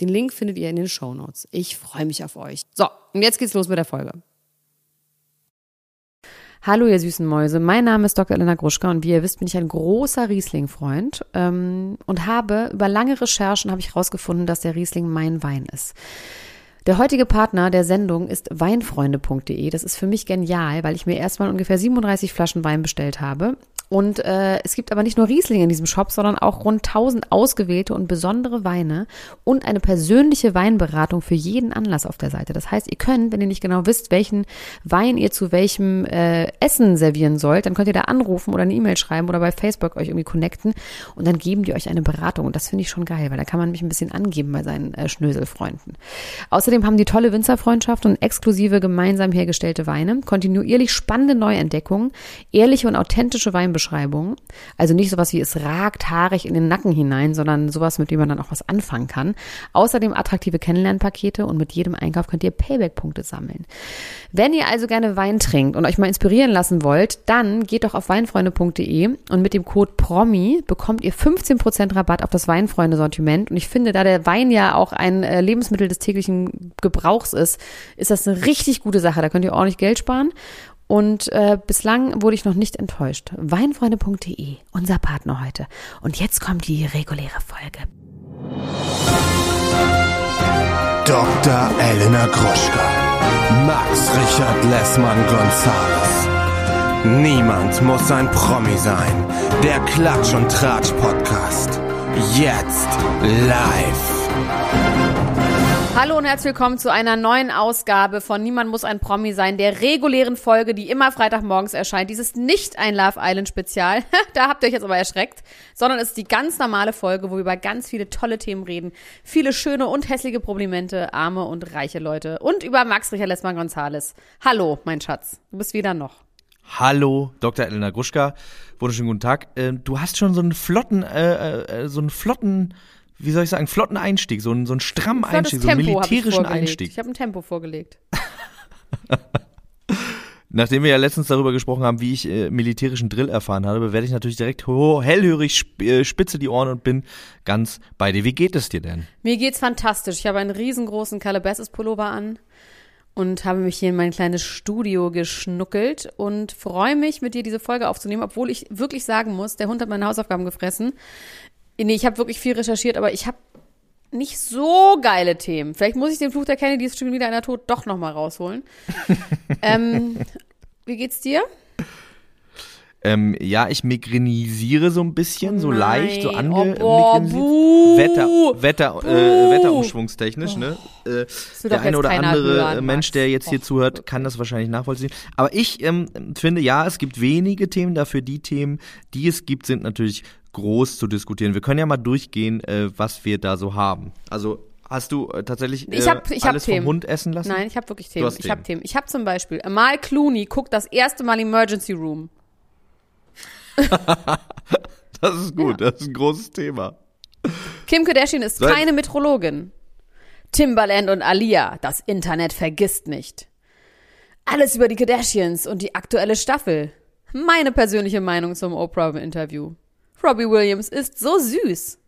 Den Link findet ihr in den Show Notes. Ich freue mich auf euch. So, und jetzt geht's los mit der Folge. Hallo ihr süßen Mäuse, mein Name ist Dr. Elena Gruschka und wie ihr wisst, bin ich ein großer Riesling-Freund ähm, und habe über lange Recherchen habe ich herausgefunden, dass der Riesling mein Wein ist. Der heutige Partner der Sendung ist weinfreunde.de. Das ist für mich genial, weil ich mir erstmal ungefähr 37 Flaschen Wein bestellt habe und äh, es gibt aber nicht nur Riesling in diesem Shop, sondern auch rund 1000 ausgewählte und besondere Weine und eine persönliche Weinberatung für jeden Anlass auf der Seite. Das heißt, ihr könnt, wenn ihr nicht genau wisst, welchen Wein ihr zu welchem äh, Essen servieren sollt, dann könnt ihr da anrufen oder eine E-Mail schreiben oder bei Facebook euch irgendwie connecten und dann geben die euch eine Beratung. Und das finde ich schon geil, weil da kann man mich ein bisschen angeben bei seinen äh, Schnöselfreunden. Außerdem haben die tolle Winzerfreundschaft und exklusive gemeinsam hergestellte Weine, kontinuierlich spannende Neuentdeckungen, ehrliche und authentische Weinbeschreibungen Stellenbeschreibung. Also nicht sowas wie es ragt haarig in den Nacken hinein, sondern sowas, mit dem man dann auch was anfangen kann. Außerdem attraktive Kennenlernpakete und mit jedem Einkauf könnt ihr Payback-Punkte sammeln. Wenn ihr also gerne Wein trinkt und euch mal inspirieren lassen wollt, dann geht doch auf weinfreunde.de und mit dem Code PROMI bekommt ihr 15% Rabatt auf das Weinfreunde-Sortiment. Und ich finde, da der Wein ja auch ein äh, Lebensmittel des täglichen Gebrauchs ist, ist das eine richtig gute Sache. Da könnt ihr ordentlich Geld sparen. Und äh, bislang wurde ich noch nicht enttäuscht. Weinfreunde.de, unser Partner heute. Und jetzt kommt die reguläre Folge. Dr. Elena Gruschka. Max Richard Lessmann Gonzales. Niemand muss ein Promi sein. Der Klatsch und Tratsch Podcast. Jetzt live. Hallo und herzlich willkommen zu einer neuen Ausgabe von Niemand muss ein Promi sein, der regulären Folge, die immer Freitagmorgens erscheint. Dies ist nicht ein Love Island Spezial, da habt ihr euch jetzt aber erschreckt, sondern es ist die ganz normale Folge, wo wir über ganz viele tolle Themen reden. Viele schöne und hässliche Problimente, arme und reiche Leute und über Max Richard Lessmann Gonzales. Hallo, mein Schatz, du bist wieder noch. Hallo, Dr. Elena Gruschka. Wunderschönen guten Tag. Äh, du hast schon so einen flotten, äh, äh, so einen flotten wie soll ich sagen, flotten Einstieg, so einen, so einen strammen Einstieg, so einen militärischen ich Einstieg. Ich habe ein Tempo vorgelegt. Nachdem wir ja letztens darüber gesprochen haben, wie ich äh, militärischen Drill erfahren habe, werde ich natürlich direkt hellhörig, sp äh, spitze die Ohren und bin ganz bei dir. Wie geht es dir denn? Mir geht's fantastisch. Ich habe einen riesengroßen Calabasas-Pullover an und habe mich hier in mein kleines Studio geschnuckelt und freue mich, mit dir diese Folge aufzunehmen, obwohl ich wirklich sagen muss, der Hund hat meine Hausaufgaben gefressen. Nee, ich habe wirklich viel recherchiert, aber ich habe nicht so geile Themen. Vielleicht muss ich den Fluch der Kennedys schon wieder einer Tod doch nochmal rausholen. ähm, wie geht's dir? Ähm, ja, ich migrenisiere so ein bisschen, oh so leicht, so ange oh, boah, Wetter, Wetter, äh, Wetterumschwungstechnisch, ne? Äh, der eine oder andere hören, Mensch, der jetzt hier zuhört, kann das wahrscheinlich nachvollziehen. Aber ich ähm, finde, ja, es gibt wenige Themen, dafür die Themen, die es gibt, sind natürlich groß zu diskutieren. Wir können ja mal durchgehen, äh, was wir da so haben. Also Hast du äh, tatsächlich äh, ich hab, ich alles hab vom Hund essen lassen? Nein, ich habe wirklich Themen. Ich habe Themen. Ich habe zum Beispiel Amal Clooney guckt das erste Mal Emergency Room. das ist gut. Ja. Das ist ein großes Thema. Kim Kardashian ist Seit keine Metrologin. Timbaland und Alia, das Internet vergisst nicht. Alles über die Kardashians und die aktuelle Staffel. Meine persönliche Meinung zum Oprah-Interview. Robbie Williams ist so süß.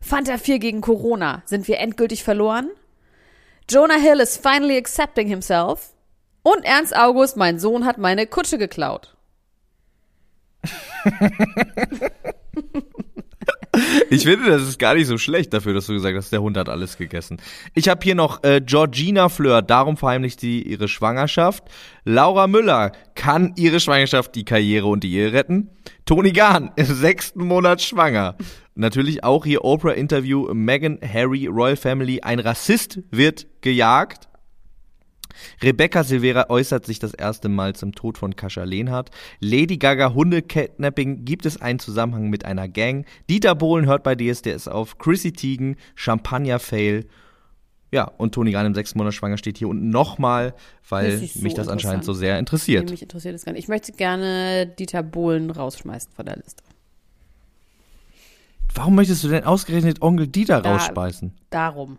Fanta 4 gegen Corona. Sind wir endgültig verloren? Jonah Hill is finally accepting himself. Und Ernst August, mein Sohn, hat meine Kutsche geklaut. Ich finde, das ist gar nicht so schlecht dafür, dass du gesagt hast, der Hund hat alles gegessen. Ich habe hier noch äh, Georgina Fleur, darum verheimlicht sie ihre Schwangerschaft. Laura Müller kann ihre Schwangerschaft, die Karriere und die Ehe retten. Toni Gahn im sechsten Monat schwanger. Natürlich auch hier Oprah-Interview, Meghan, Harry, Royal Family, ein Rassist wird gejagt. Rebecca Silvera äußert sich das erste Mal zum Tod von Kascha Lehnhardt. Lady Gaga Hundekidnapping gibt es einen Zusammenhang mit einer Gang. Dieter Bohlen hört bei DSDS auf. Chrissy Teigen, Champagner Fail. Ja, und Toni Rahn im sechsten Monat schwanger steht hier unten nochmal, weil das mich das anscheinend so sehr interessiert. Nee, mich interessiert es gar nicht. Ich möchte gerne Dieter Bohlen rausschmeißen von der Liste. Warum möchtest du denn ausgerechnet Onkel Dieter da, rausschmeißen? Darum.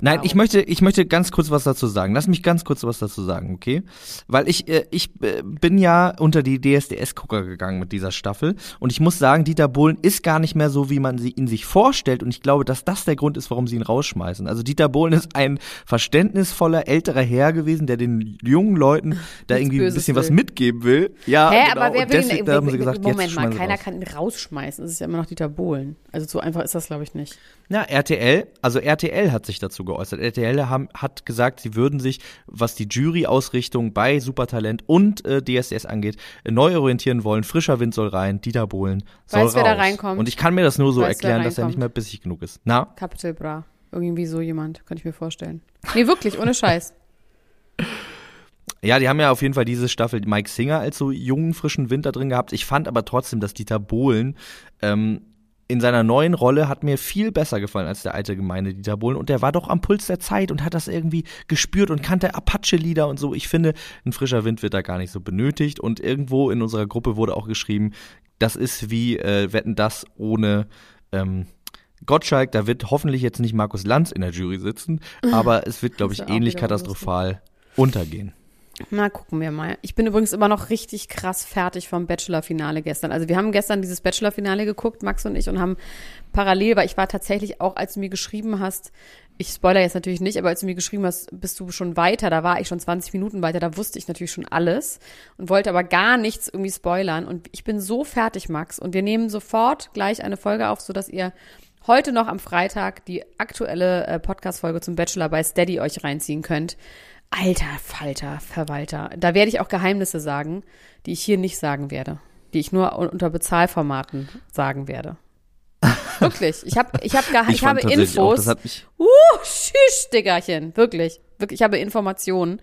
Nein, ich möchte, ich möchte ganz kurz was dazu sagen. Lass mich ganz kurz was dazu sagen, okay? Weil ich, äh, ich äh, bin ja unter die DSDS-Gucker gegangen mit dieser Staffel und ich muss sagen, Dieter Bohlen ist gar nicht mehr so, wie man sie ihn sich vorstellt und ich glaube, dass das der Grund ist, warum sie ihn rausschmeißen. Also Dieter Bohlen ist ein verständnisvoller älterer Herr gewesen, der den jungen Leuten da irgendwie ein bisschen will. was mitgeben will. Ja, Hä, genau. aber wer will deswegen, ihn, haben sie gesagt, Moment mal, keiner kann ihn rausschmeißen. Es ist ja immer noch Dieter Bohlen. Also so einfach ist das, glaube ich, nicht. Na, RTL, also RTL hat sich dazu geäußert. RTL haben, hat gesagt, sie würden sich, was die Jury-Ausrichtung bei Supertalent und äh, DSDS angeht, neu orientieren wollen. Frischer Wind soll rein, Dieter Bohlen soll weißt, raus. Wer da reinkommt? Und ich kann mir das nur so weißt, erklären, dass er nicht mehr bissig genug ist. Na? Capital Bra. Irgendwie so jemand, könnte ich mir vorstellen. Nee, wirklich, ohne Scheiß. Ja, die haben ja auf jeden Fall diese Staffel Mike Singer als so jungen, frischen Winter drin gehabt. Ich fand aber trotzdem, dass Dieter Bohlen ähm, in seiner neuen Rolle hat mir viel besser gefallen als der alte Gemeinde Dieter Bohlen und der war doch am Puls der Zeit und hat das irgendwie gespürt und kannte Apache-Lieder und so. Ich finde, ein frischer Wind wird da gar nicht so benötigt und irgendwo in unserer Gruppe wurde auch geschrieben, das ist wie äh, Wetten das ohne ähm, Gottschalk, da wird hoffentlich jetzt nicht Markus Lanz in der Jury sitzen, aber es wird, glaube ich, ähnlich katastrophal untergehen. Na, gucken wir mal. Ich bin übrigens immer noch richtig krass fertig vom Bachelor-Finale gestern. Also wir haben gestern dieses Bachelor-Finale geguckt, Max und ich, und haben parallel, weil ich war tatsächlich auch, als du mir geschrieben hast, ich spoiler jetzt natürlich nicht, aber als du mir geschrieben hast, bist du schon weiter, da war ich schon 20 Minuten weiter, da wusste ich natürlich schon alles und wollte aber gar nichts irgendwie spoilern. Und ich bin so fertig, Max. Und wir nehmen sofort gleich eine Folge auf, sodass ihr heute noch am Freitag die aktuelle äh, Podcast-Folge zum Bachelor bei Steady euch reinziehen könnt. Alter Falter, Verwalter. Da werde ich auch Geheimnisse sagen, die ich hier nicht sagen werde. Die ich nur unter Bezahlformaten sagen werde. Wirklich. Ich habe ich hab ich, ich habe Infos. Auch, das hat mich uh, tschüss, Diggerchen. Wirklich. Wirklich. Ich habe Informationen.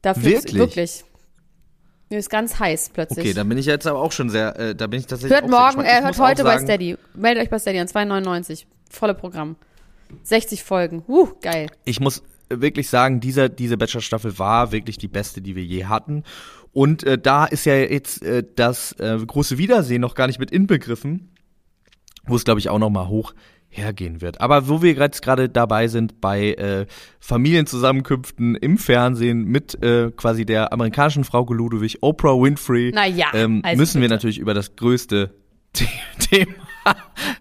Dafür wirklich? wirklich. Mir ist ganz heiß plötzlich. Okay, dann bin ich jetzt aber auch schon sehr, äh, da bin ich tatsächlich Hört morgen, äh, hört heute bei Steady. Meldet euch bei Steady an 2,99. Volle Programm. 60 Folgen. Uh, geil. Ich muss, wirklich sagen, dieser, diese Bachelor-Staffel war wirklich die beste, die wir je hatten. Und äh, da ist ja jetzt äh, das äh, große Wiedersehen noch gar nicht mit inbegriffen, wo es, glaube ich, auch noch mal hoch hergehen wird. Aber wo wir jetzt gerade dabei sind bei äh, Familienzusammenkünften im Fernsehen mit äh, quasi der amerikanischen Frau Ludwig, Oprah Winfrey, naja, ähm, also müssen wir natürlich über das größte Thema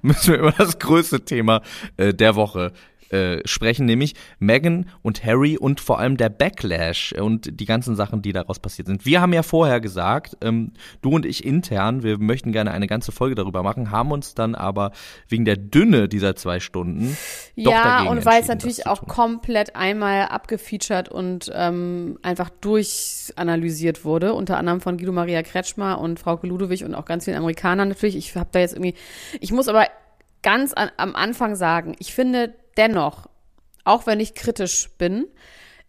müssen wir über das größte Thema äh, der Woche äh, sprechen, nämlich Meghan und Harry und vor allem der Backlash und die ganzen Sachen, die daraus passiert sind. Wir haben ja vorher gesagt, ähm, du und ich intern, wir möchten gerne eine ganze Folge darüber machen, haben uns dann aber wegen der Dünne dieser zwei Stunden ja und weil es natürlich auch komplett einmal abgefeatured und ähm, einfach durchanalysiert wurde, unter anderem von Guido Maria Kretschmer und Frau Ludewig und auch ganz vielen Amerikanern natürlich. Ich habe da jetzt irgendwie, ich muss aber ganz an, am Anfang sagen, ich finde dennoch, auch wenn ich kritisch bin,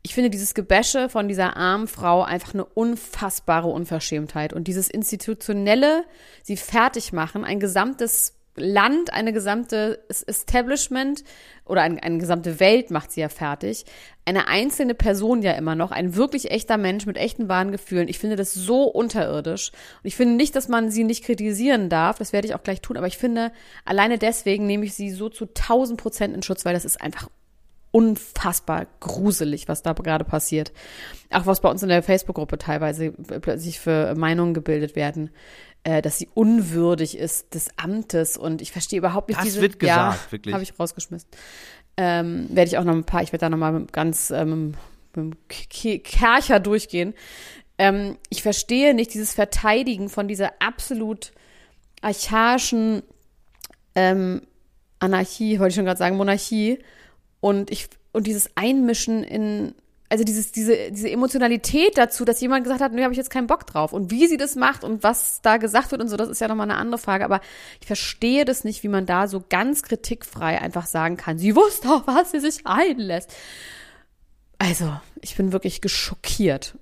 ich finde dieses Gebäsche von dieser armen Frau einfach eine unfassbare Unverschämtheit. Und dieses institutionelle, sie fertig machen, ein gesamtes Land, eine gesamte Establishment oder ein, eine gesamte Welt macht sie ja fertig. Eine einzelne Person ja immer noch, ein wirklich echter Mensch mit echten wahren Gefühlen. Ich finde das so unterirdisch. Und ich finde nicht, dass man sie nicht kritisieren darf. Das werde ich auch gleich tun. Aber ich finde, alleine deswegen nehme ich sie so zu 1000 Prozent in Schutz, weil das ist einfach unfassbar gruselig, was da gerade passiert. Auch was bei uns in der Facebook-Gruppe teilweise plötzlich für Meinungen gebildet werden äh, dass sie unwürdig ist des Amtes und ich verstehe überhaupt nicht das diese. Das wird gesagt, ja, wirklich. Habe ich rausgeschmissen. Ähm, werde ich auch noch ein paar, ich werde da noch mal ganz ähm, mit dem Kercher durchgehen. Ähm, ich verstehe nicht dieses Verteidigen von dieser absolut archaischen ähm, Anarchie, wollte ich schon gerade sagen, Monarchie und ich und dieses Einmischen in also dieses, diese, diese Emotionalität dazu, dass jemand gesagt hat, nee, habe ich jetzt keinen Bock drauf. Und wie sie das macht und was da gesagt wird und so, das ist ja nochmal eine andere Frage. Aber ich verstehe das nicht, wie man da so ganz kritikfrei einfach sagen kann, sie wusste auch, was sie sich einlässt. Also, ich bin wirklich geschockiert.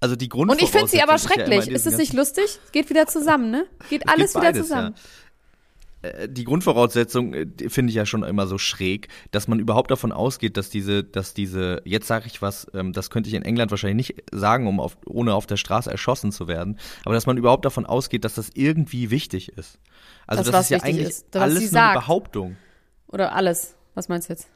Also die Und ich finde sie aber schrecklich. Ja ist es nicht lustig? Geht wieder zusammen, ne? Geht alles geht beides, wieder zusammen. Ja die Grundvoraussetzung äh, finde ich ja schon immer so schräg, dass man überhaupt davon ausgeht, dass diese, dass diese, jetzt sage ich was, ähm, das könnte ich in England wahrscheinlich nicht sagen, um auf, ohne auf der Straße erschossen zu werden, aber dass man überhaupt davon ausgeht, dass das irgendwie wichtig ist. Also das, das ist ja eigentlich ist, alles eine Behauptung. Oder alles. Was meinst du jetzt?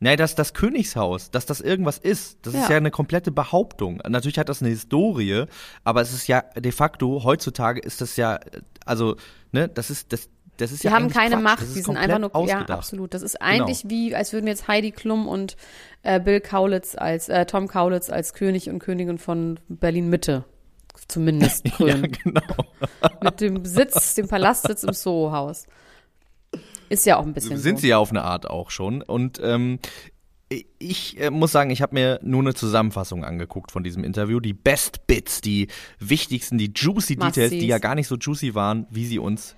Nein, dass das Königshaus, dass das irgendwas ist, das ja. ist ja eine komplette Behauptung. Natürlich hat das eine Historie, aber es ist ja de facto heutzutage ist das ja, also ne, das ist das. Das ist die ja haben keine Quatsch. Macht, die sind einfach nur, ausgedacht. ja, absolut. Das ist eigentlich genau. wie, als würden jetzt Heidi Klum und äh, Bill Kaulitz als, äh, Tom Kaulitz als König und Königin von Berlin Mitte zumindest krönen. ja, genau. Mit dem Sitz, dem Palastsitz im Soho-Haus. Ist ja auch ein bisschen. Sind so. sie ja auf eine Art auch schon. Und ähm, ich äh, muss sagen, ich habe mir nur eine Zusammenfassung angeguckt von diesem Interview. Die Best Bits, die wichtigsten, die juicy Details, die ja gar nicht so juicy waren, wie sie uns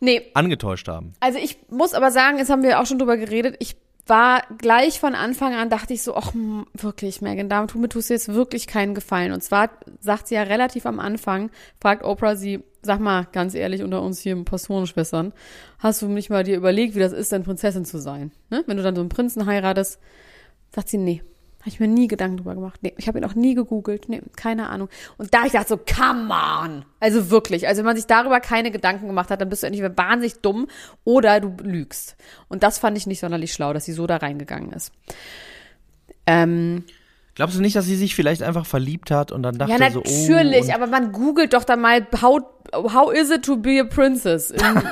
nee. angetäuscht haben. Also ich muss aber sagen, jetzt haben wir auch schon drüber geredet, ich war gleich von Anfang an, dachte ich so, ach, wirklich, Megan, damit tust du jetzt wirklich keinen Gefallen. Und zwar sagt sie ja relativ am Anfang, fragt Oprah sie, sag mal, ganz ehrlich, unter uns hier Pastorenschwestern, hast du nicht mal dir überlegt, wie das ist, denn Prinzessin zu sein? Ne? Wenn du dann so einen Prinzen heiratest, sagt sie, nee, habe ich mir nie Gedanken drüber gemacht. Nee, ich habe ihn auch nie gegoogelt. Nee, keine Ahnung. Und da ich dachte so, come on. Also wirklich. Also wenn man sich darüber keine Gedanken gemacht hat, dann bist du entweder wahnsinnig dumm oder du lügst. Und das fand ich nicht sonderlich schlau, dass sie so da reingegangen ist. Ähm, Glaubst du nicht, dass sie sich vielleicht einfach verliebt hat und dann dachte ja, so, oh. natürlich, aber man googelt doch dann mal, how, how is it to be a princess? In,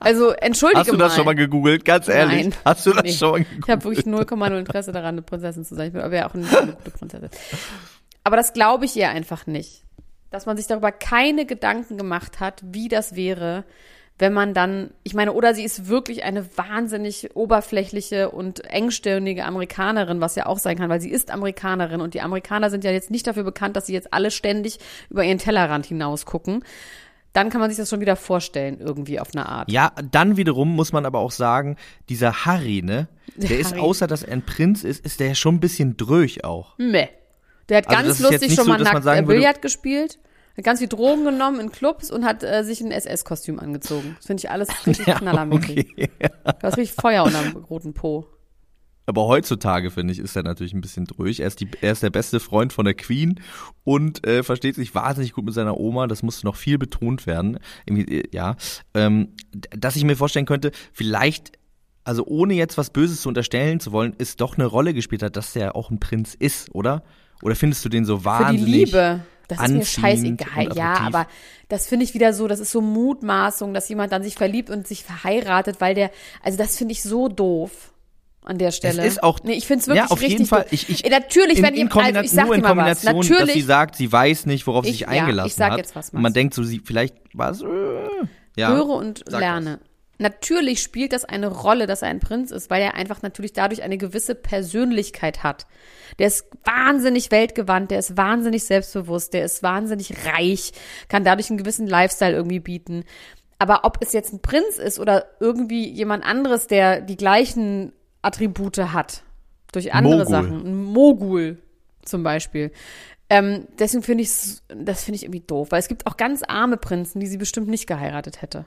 also, entschuldige mal. Hast du das mal. schon mal gegoogelt? Ganz ehrlich. Nein. Hast du das nee. schon mal gegoogelt? Ich habe wirklich 0,0 Interesse daran, eine Prinzessin zu sein. Ich bin aber ja auch eine gute Prinzessin. Aber das glaube ich ihr einfach nicht. Dass man sich darüber keine Gedanken gemacht hat, wie das wäre, wenn man dann, ich meine, oder sie ist wirklich eine wahnsinnig oberflächliche und engstirnige Amerikanerin, was ja auch sein kann, weil sie ist Amerikanerin und die Amerikaner sind ja jetzt nicht dafür bekannt, dass sie jetzt alle ständig über ihren Tellerrand hinaus gucken. Dann kann man sich das schon wieder vorstellen, irgendwie auf eine Art. Ja, dann wiederum muss man aber auch sagen, dieser Harry, ne? Der, der ist, Harry. außer dass er ein Prinz ist, ist der schon ein bisschen dröch auch. Meh. Der hat also ganz lustig schon so, mal nackt Billard gespielt hat ganz viel Drogen genommen in Clubs und hat äh, sich ein SS-Kostüm angezogen. Das finde ich alles richtig ja, knallermäßig. Okay. Da ist richtig Feuer unterm roten Po. Aber heutzutage, finde ich, ist er natürlich ein bisschen durch. Er ist, die, er ist der beste Freund von der Queen und äh, versteht sich wahnsinnig gut mit seiner Oma. Das musste noch viel betont werden. Irgendwie, äh, ja. Ähm, dass ich mir vorstellen könnte, vielleicht, also ohne jetzt was Böses zu unterstellen zu wollen, ist doch eine Rolle gespielt hat, dass er auch ein Prinz ist, oder? Oder findest du den so wahnsinnig? Für die Liebe. Das ist mir scheißegal. Ja, aber das finde ich wieder so, das ist so Mutmaßung, dass jemand dann sich verliebt und sich verheiratet, weil der, also das finde ich so doof an der Stelle. Es ist auch, nee, ich finde es wirklich ja, auf richtig jeden Fall. Ich, ich, natürlich, in, wenn in also ich sag dir mal was. Natürlich, dass sie sagt, sie weiß nicht, worauf sie sich eingelassen ja, ich sag hat. Jetzt was, und man denkt so, sie vielleicht was. Äh, ja, Höre und lerne. Natürlich spielt das eine Rolle, dass er ein Prinz ist, weil er einfach natürlich dadurch eine gewisse Persönlichkeit hat. Der ist wahnsinnig weltgewandt, der ist wahnsinnig selbstbewusst, der ist wahnsinnig reich, kann dadurch einen gewissen Lifestyle irgendwie bieten. Aber ob es jetzt ein Prinz ist oder irgendwie jemand anderes, der die gleichen Attribute hat, durch andere Mogul. Sachen, ein Mogul zum Beispiel. Ähm, deswegen finde ich das finde ich irgendwie doof, weil es gibt auch ganz arme Prinzen, die sie bestimmt nicht geheiratet hätte.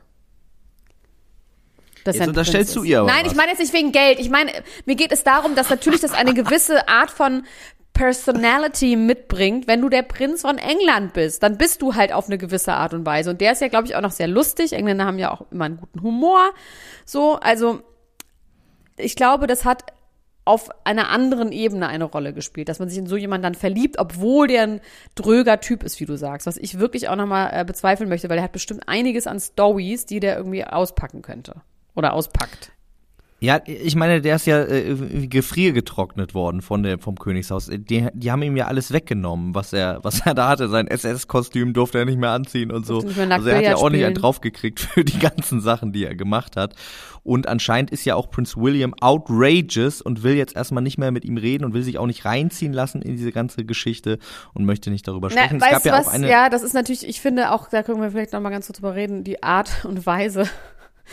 Das jetzt unterstellst du ihr aber Nein, was. ich meine jetzt nicht wegen Geld. Ich meine, mir geht es darum, dass natürlich das eine gewisse Art von Personality mitbringt, wenn du der Prinz von England bist, dann bist du halt auf eine gewisse Art und Weise. Und der ist ja, glaube ich, auch noch sehr lustig. Engländer haben ja auch immer einen guten Humor. So, also ich glaube, das hat auf einer anderen Ebene eine Rolle gespielt, dass man sich in so jemanden dann verliebt, obwohl der ein dröger Typ ist, wie du sagst. Was ich wirklich auch nochmal äh, bezweifeln möchte, weil er hat bestimmt einiges an Stories, die der irgendwie auspacken könnte oder auspackt. Ja, ich meine, der ist ja äh, gefriergetrocknet worden von der, vom Königshaus. Die, die haben ihm ja alles weggenommen, was er, was er da hatte. Sein SS-Kostüm durfte er nicht mehr anziehen und so. Also er hat ja auch nicht einen draufgekriegt für die ganzen Sachen, die er gemacht hat. Und anscheinend ist ja auch Prince William outrageous und will jetzt erstmal nicht mehr mit ihm reden und will sich auch nicht reinziehen lassen in diese ganze Geschichte und möchte nicht darüber sprechen. Na, es gab ja was, auch eine. Ja, das ist natürlich, ich finde auch, da können wir vielleicht nochmal ganz kurz drüber reden, die Art und Weise,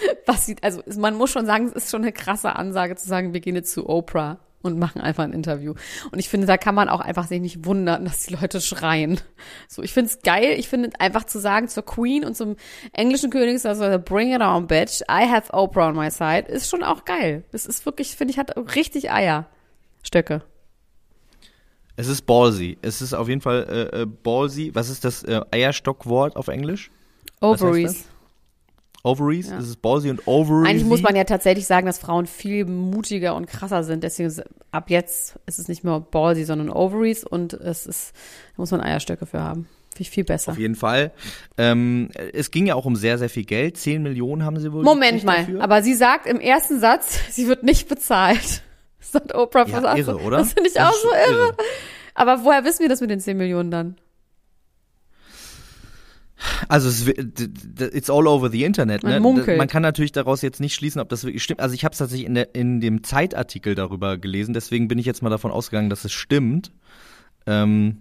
was sieht, also man muss schon sagen, es ist schon eine krasse Ansage zu sagen, wir gehen jetzt zu Oprah und machen einfach ein Interview. Und ich finde, da kann man auch einfach sich nicht wundern, dass die Leute schreien. So, ich finde es geil. Ich finde einfach zu sagen zur Queen und zum englischen König, also bring it on, bitch. I have Oprah on my side, ist schon auch geil. Das ist wirklich, finde ich, hat richtig Eier. Stöcke. Es ist ballsy. Es ist auf jeden Fall äh, äh ballsy. Was ist das äh, Eierstockwort auf Englisch? Ovaries. Ovaries? Ja. Es ist ballsy und Ovaries. Eigentlich muss man ja tatsächlich sagen, dass Frauen viel mutiger und krasser sind. Deswegen ist, ab jetzt ist es nicht mehr ballsy, sondern Ovaries und es ist, da muss man Eierstöcke für haben. Finde ich viel besser. Auf jeden Fall. Ähm, es ging ja auch um sehr, sehr viel Geld. Zehn Millionen haben sie wohl. Moment mal, dafür. aber sie sagt im ersten Satz, sie wird nicht bezahlt. sagt Oprah. Ja, irre, oder? Das finde ich auch so irre. irre. Aber woher wissen wir das mit den 10 Millionen dann? Also es, it's all over the Internet. Ne? Man, Man kann natürlich daraus jetzt nicht schließen, ob das wirklich stimmt. Also ich habe es tatsächlich in, der, in dem Zeitartikel darüber gelesen, deswegen bin ich jetzt mal davon ausgegangen, dass es stimmt. Ähm,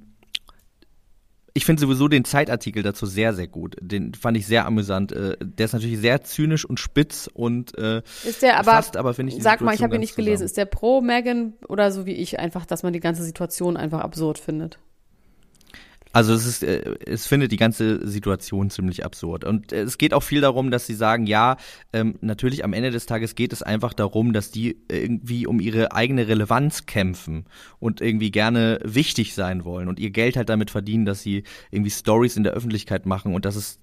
ich finde sowieso den Zeitartikel dazu sehr, sehr gut. Den fand ich sehr amüsant. Äh, der ist natürlich sehr zynisch und spitz und äh, ist der aber, fasst aber finde ich, sag mal, ich habe ihn nicht gelesen. Ist der pro Megan oder so wie ich einfach, dass man die ganze Situation einfach absurd findet? Also es ist, äh, es findet die ganze Situation ziemlich absurd. Und es geht auch viel darum, dass sie sagen, ja, ähm, natürlich am Ende des Tages geht es einfach darum, dass die irgendwie um ihre eigene Relevanz kämpfen und irgendwie gerne wichtig sein wollen und ihr Geld halt damit verdienen, dass sie irgendwie Stories in der Öffentlichkeit machen und das ist,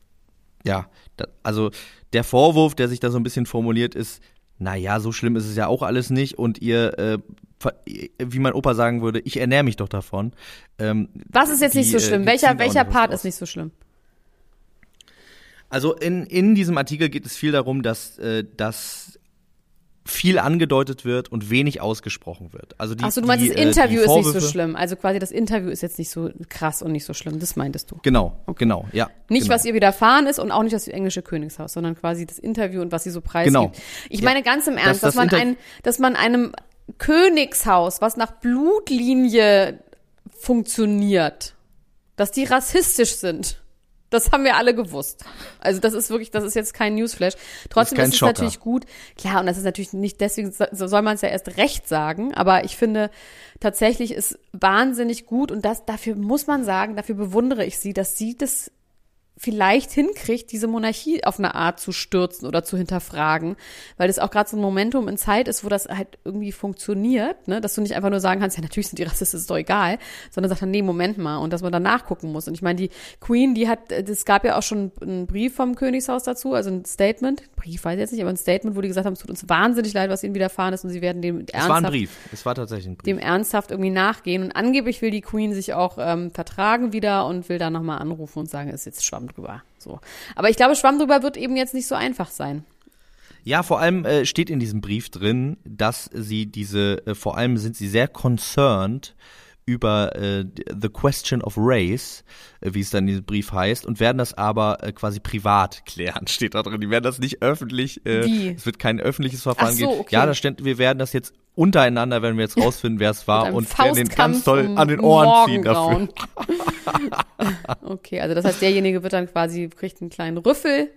ja, da, also der Vorwurf, der sich da so ein bisschen formuliert, ist, naja, so schlimm ist es ja auch alles nicht und ihr, äh, wie mein Opa sagen würde, ich ernähre mich doch davon. Ähm, Was ist jetzt die, nicht so schlimm? Äh, welcher, welcher Part ist nicht so schlimm? Also in, in diesem Artikel geht es viel darum, dass, äh, dass viel angedeutet wird und wenig ausgesprochen wird. Also die, Achso, du meinst, die, das äh, Interview ist nicht so schlimm. Also quasi das Interview ist jetzt nicht so krass und nicht so schlimm. Das meintest du. Genau, okay. genau, ja. Nicht, genau. was ihr widerfahren ist und auch nicht das englische Königshaus, sondern quasi das Interview und was sie so preisgibt. Genau. Ich meine ganz im Ernst, das, das dass man ein, dass man einem Königshaus, was nach Blutlinie funktioniert, dass die rassistisch sind das haben wir alle gewusst. Also das ist wirklich, das ist jetzt kein Newsflash. Trotzdem ist, ist es natürlich gut. Klar, und das ist natürlich nicht deswegen, so soll man es ja erst recht sagen, aber ich finde tatsächlich ist wahnsinnig gut und das, dafür muss man sagen, dafür bewundere ich sie, dass sie das vielleicht hinkriegt, diese Monarchie auf eine Art zu stürzen oder zu hinterfragen, weil das auch gerade so ein Momentum in Zeit ist, wo das halt irgendwie funktioniert, ne? dass du nicht einfach nur sagen kannst, ja natürlich sind die Rassisten, ist doch egal, sondern sagt dann, nee, Moment mal und dass man dann nachgucken muss. Und ich meine, die Queen, die hat, es gab ja auch schon einen Brief vom Königshaus dazu, also ein Statement, Brief weiß ich jetzt nicht, aber ein Statement, wo die gesagt haben, es tut uns wahnsinnig leid, was ihnen widerfahren ist und sie werden dem ernsthaft, es war ein Brief, es war tatsächlich ein Brief. dem ernsthaft irgendwie nachgehen und angeblich will die Queen sich auch ähm, vertragen wieder und will da nochmal anrufen und sagen, es ist jetzt Schwamm drüber. So. Aber ich glaube, Schwamm drüber wird eben jetzt nicht so einfach sein. Ja, vor allem äh, steht in diesem Brief drin, dass sie diese, äh, vor allem sind sie sehr concerned über äh, the question of race, äh, wie es dann in diesem Brief heißt, und werden das aber äh, quasi privat klären, steht da drin. Die werden das nicht öffentlich, äh, wie? es wird kein öffentliches Verfahren so, geben. Okay. Ja, da steht, wir werden das jetzt untereinander, werden wir jetzt rausfinden, wer es war und werden den ganz toll an den Ohren ziehen dafür. okay, also das heißt, derjenige wird dann quasi, kriegt einen kleinen Rüffel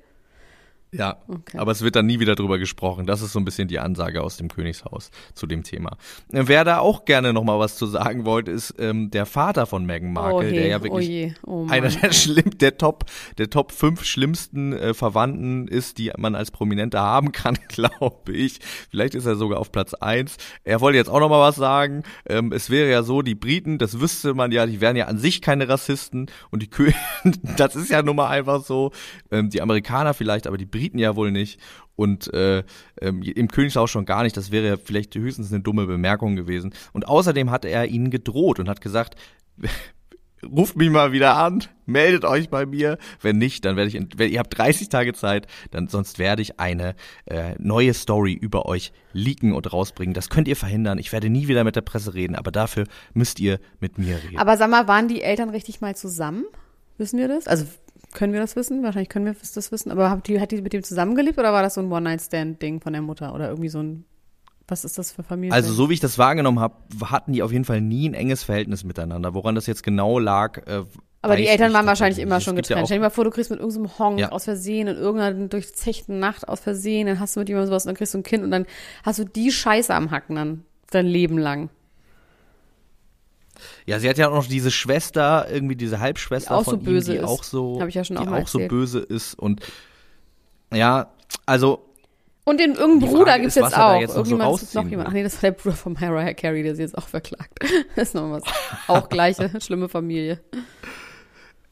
ja, okay. aber es wird dann nie wieder drüber gesprochen. Das ist so ein bisschen die Ansage aus dem Königshaus zu dem Thema. Wer da auch gerne noch mal was zu sagen wollte, ist ähm, der Vater von Meghan Markle, oh hey, der ja wirklich oh oh einer der schlimm, der Top, der Top fünf schlimmsten äh, Verwandten ist, die man als Prominenter haben kann, glaube ich. Vielleicht ist er sogar auf Platz eins. Er wollte jetzt auch noch mal was sagen. Ähm, es wäre ja so, die Briten, das wüsste man ja, die wären ja an sich keine Rassisten und die Kö das ist ja nun mal einfach so. Ähm, die Amerikaner vielleicht, aber die Briten ja wohl nicht und äh, ähm, im Königshaus schon gar nicht. Das wäre vielleicht höchstens eine dumme Bemerkung gewesen. Und außerdem hat er ihnen gedroht und hat gesagt, ruft mich mal wieder an, meldet euch bei mir. Wenn nicht, dann werde ich, wenn, ihr habt 30 Tage Zeit, dann sonst werde ich eine äh, neue Story über euch leaken und rausbringen. Das könnt ihr verhindern. Ich werde nie wieder mit der Presse reden, aber dafür müsst ihr mit mir reden. Aber sag mal, waren die Eltern richtig mal zusammen? Wissen wir das? Also können wir das wissen? Wahrscheinlich können wir das wissen. Aber hat die, hat die mit dem zusammengelebt oder war das so ein One-Night-Stand-Ding von der Mutter oder irgendwie so ein was ist das für Familie? Also so wie ich das wahrgenommen habe, hatten die auf jeden Fall nie ein enges Verhältnis miteinander. Woran das jetzt genau lag, äh, aber die Eltern waren wahrscheinlich immer schon getrennt. Ja Stell dir mal vor, du kriegst mit irgendeinem Honk ja. aus Versehen in irgendeiner durchzechten Nacht aus Versehen, dann hast du mit jemandem sowas und dann kriegst du ein Kind und dann hast du die Scheiße am Hacken dann Sein Leben lang. Ja, sie hat ja auch noch diese Schwester, irgendwie diese Halbschwester die auch von so böse ihm, die ist. auch so, Hab ich ja schon die auch mal auch so böse ist und ja, also Und den irgendeinen Bruder gibt's ist, jetzt auch. jetzt noch so Irgendjemand ist noch jemand. Ach nee, das war der Bruder von Mariah Carey, der sie jetzt auch verklagt. Das ist noch was. Auch gleiche, schlimme Familie.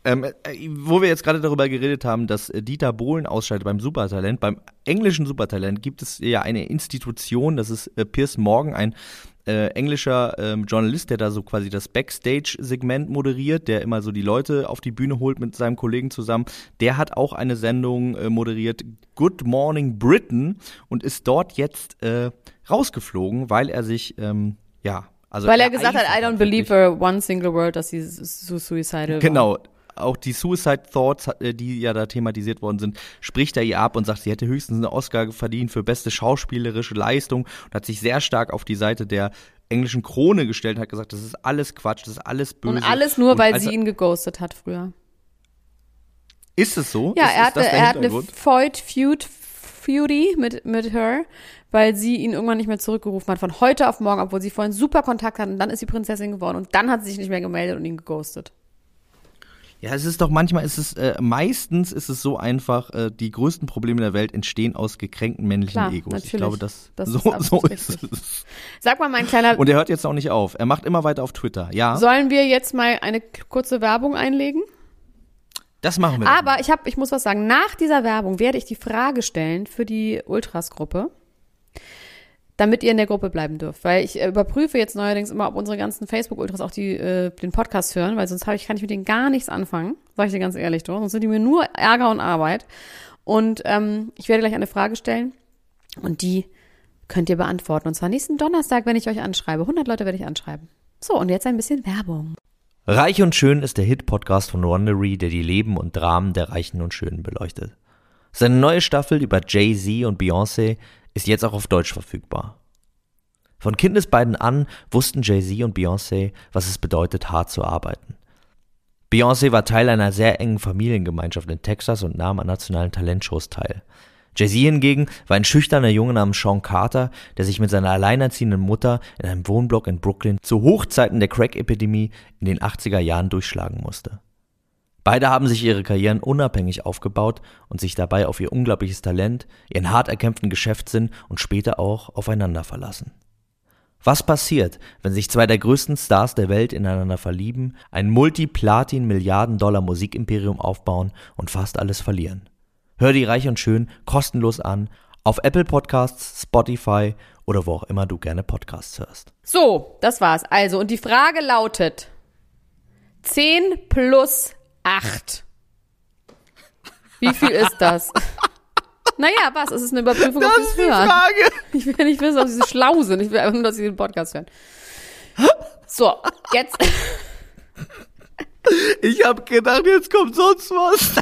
Ähm, äh, wo wir jetzt gerade darüber geredet haben, dass äh, Dieter Bohlen ausscheidet beim Supertalent, beim englischen Supertalent gibt es ja eine Institution, das ist äh, Piers Morgan, ein äh, englischer ähm, Journalist, der da so quasi das Backstage-Segment moderiert, der immer so die Leute auf die Bühne holt mit seinem Kollegen zusammen. Der hat auch eine Sendung äh, moderiert, Good Morning Britain, und ist dort jetzt äh, rausgeflogen, weil er sich, ähm, ja, also Weil er gesagt hat, I don't believe her one single word, dass sie so suicidal war. Auch die Suicide Thoughts, äh, die ja da thematisiert worden sind, spricht er ihr ab und sagt, sie hätte höchstens einen Oscar verdient für beste schauspielerische Leistung und hat sich sehr stark auf die Seite der englischen Krone gestellt und hat gesagt, das ist alles Quatsch, das ist alles böse. Und alles nur, Und weil sie ihn geghostet hat früher. Ist es so? Ja, ist, er ist hatte, er hat eine? Feud, Feud, Feudy mit, mit her, weil sie ihn irgendwann nicht mehr zurückgerufen hat, von heute auf morgen, obwohl sie vorhin super Kontakt hatten. Dann ist sie Prinzessin geworden und dann hat sie sich nicht mehr gemeldet und ihn geghostet. Ja, es ist doch manchmal, ist es, äh, meistens ist es so einfach, äh, die größten Probleme der Welt entstehen aus gekränkten männlichen Klar, Egos. natürlich. Ich glaube, das, Das so, ist so ist es. Sag mal, mein kleiner, Und er hört jetzt auch nicht auf. Er macht immer weiter auf Twitter. Ja, sollen wir jetzt mal eine kurze Werbung einlegen? das machen wir. Aber ich hab, ich muss was sagen. Nach dieser Werbung werde ich die Frage stellen für die Ultras-Gruppe, damit ihr in der Gruppe bleiben dürft. Weil ich äh, überprüfe jetzt neuerdings immer, ob unsere ganzen Facebook-Ultras auch die, äh, den Podcast hören, weil sonst hab ich, kann ich mit denen gar nichts anfangen. Sag ich dir ganz ehrlich, du. Sonst sind die mir nur Ärger und Arbeit. Und ähm, ich werde gleich eine Frage stellen und die könnt ihr beantworten. Und zwar nächsten Donnerstag, wenn ich euch anschreibe. 100 Leute werde ich anschreiben. So, und jetzt ein bisschen Werbung. Reich und Schön ist der Hit-Podcast von Wondery, der die Leben und Dramen der Reichen und Schönen beleuchtet. Seine neue Staffel über Jay-Z und Beyoncé ist jetzt auch auf Deutsch verfügbar. Von Kindesbeinen an wussten Jay-Z und Beyoncé, was es bedeutet, hart zu arbeiten. Beyoncé war Teil einer sehr engen Familiengemeinschaft in Texas und nahm an nationalen Talentshows teil. Jay-Z hingegen war ein schüchterner Junge namens Sean Carter, der sich mit seiner alleinerziehenden Mutter in einem Wohnblock in Brooklyn zu Hochzeiten der Crack-Epidemie in den 80er Jahren durchschlagen musste. Beide haben sich ihre Karrieren unabhängig aufgebaut und sich dabei auf ihr unglaubliches Talent, ihren hart erkämpften Geschäftssinn und später auch aufeinander verlassen. Was passiert, wenn sich zwei der größten Stars der Welt ineinander verlieben, ein Multi-Platin-Milliarden-Dollar-Musikimperium aufbauen und fast alles verlieren? Hör die Reich und Schön kostenlos an auf Apple Podcasts, Spotify oder wo auch immer du gerne Podcasts hörst. So, das war's. Also, und die Frage lautet: 10 plus 8. Wie viel ist das? naja, was? Es ist eine Überprüfung, ob sie es hören. Frage. Ich will nicht wissen, ob sie so schlau sind. Ich will einfach nur, dass sie den Podcast hören. So, jetzt. Ich habe gedacht, jetzt kommt sonst was.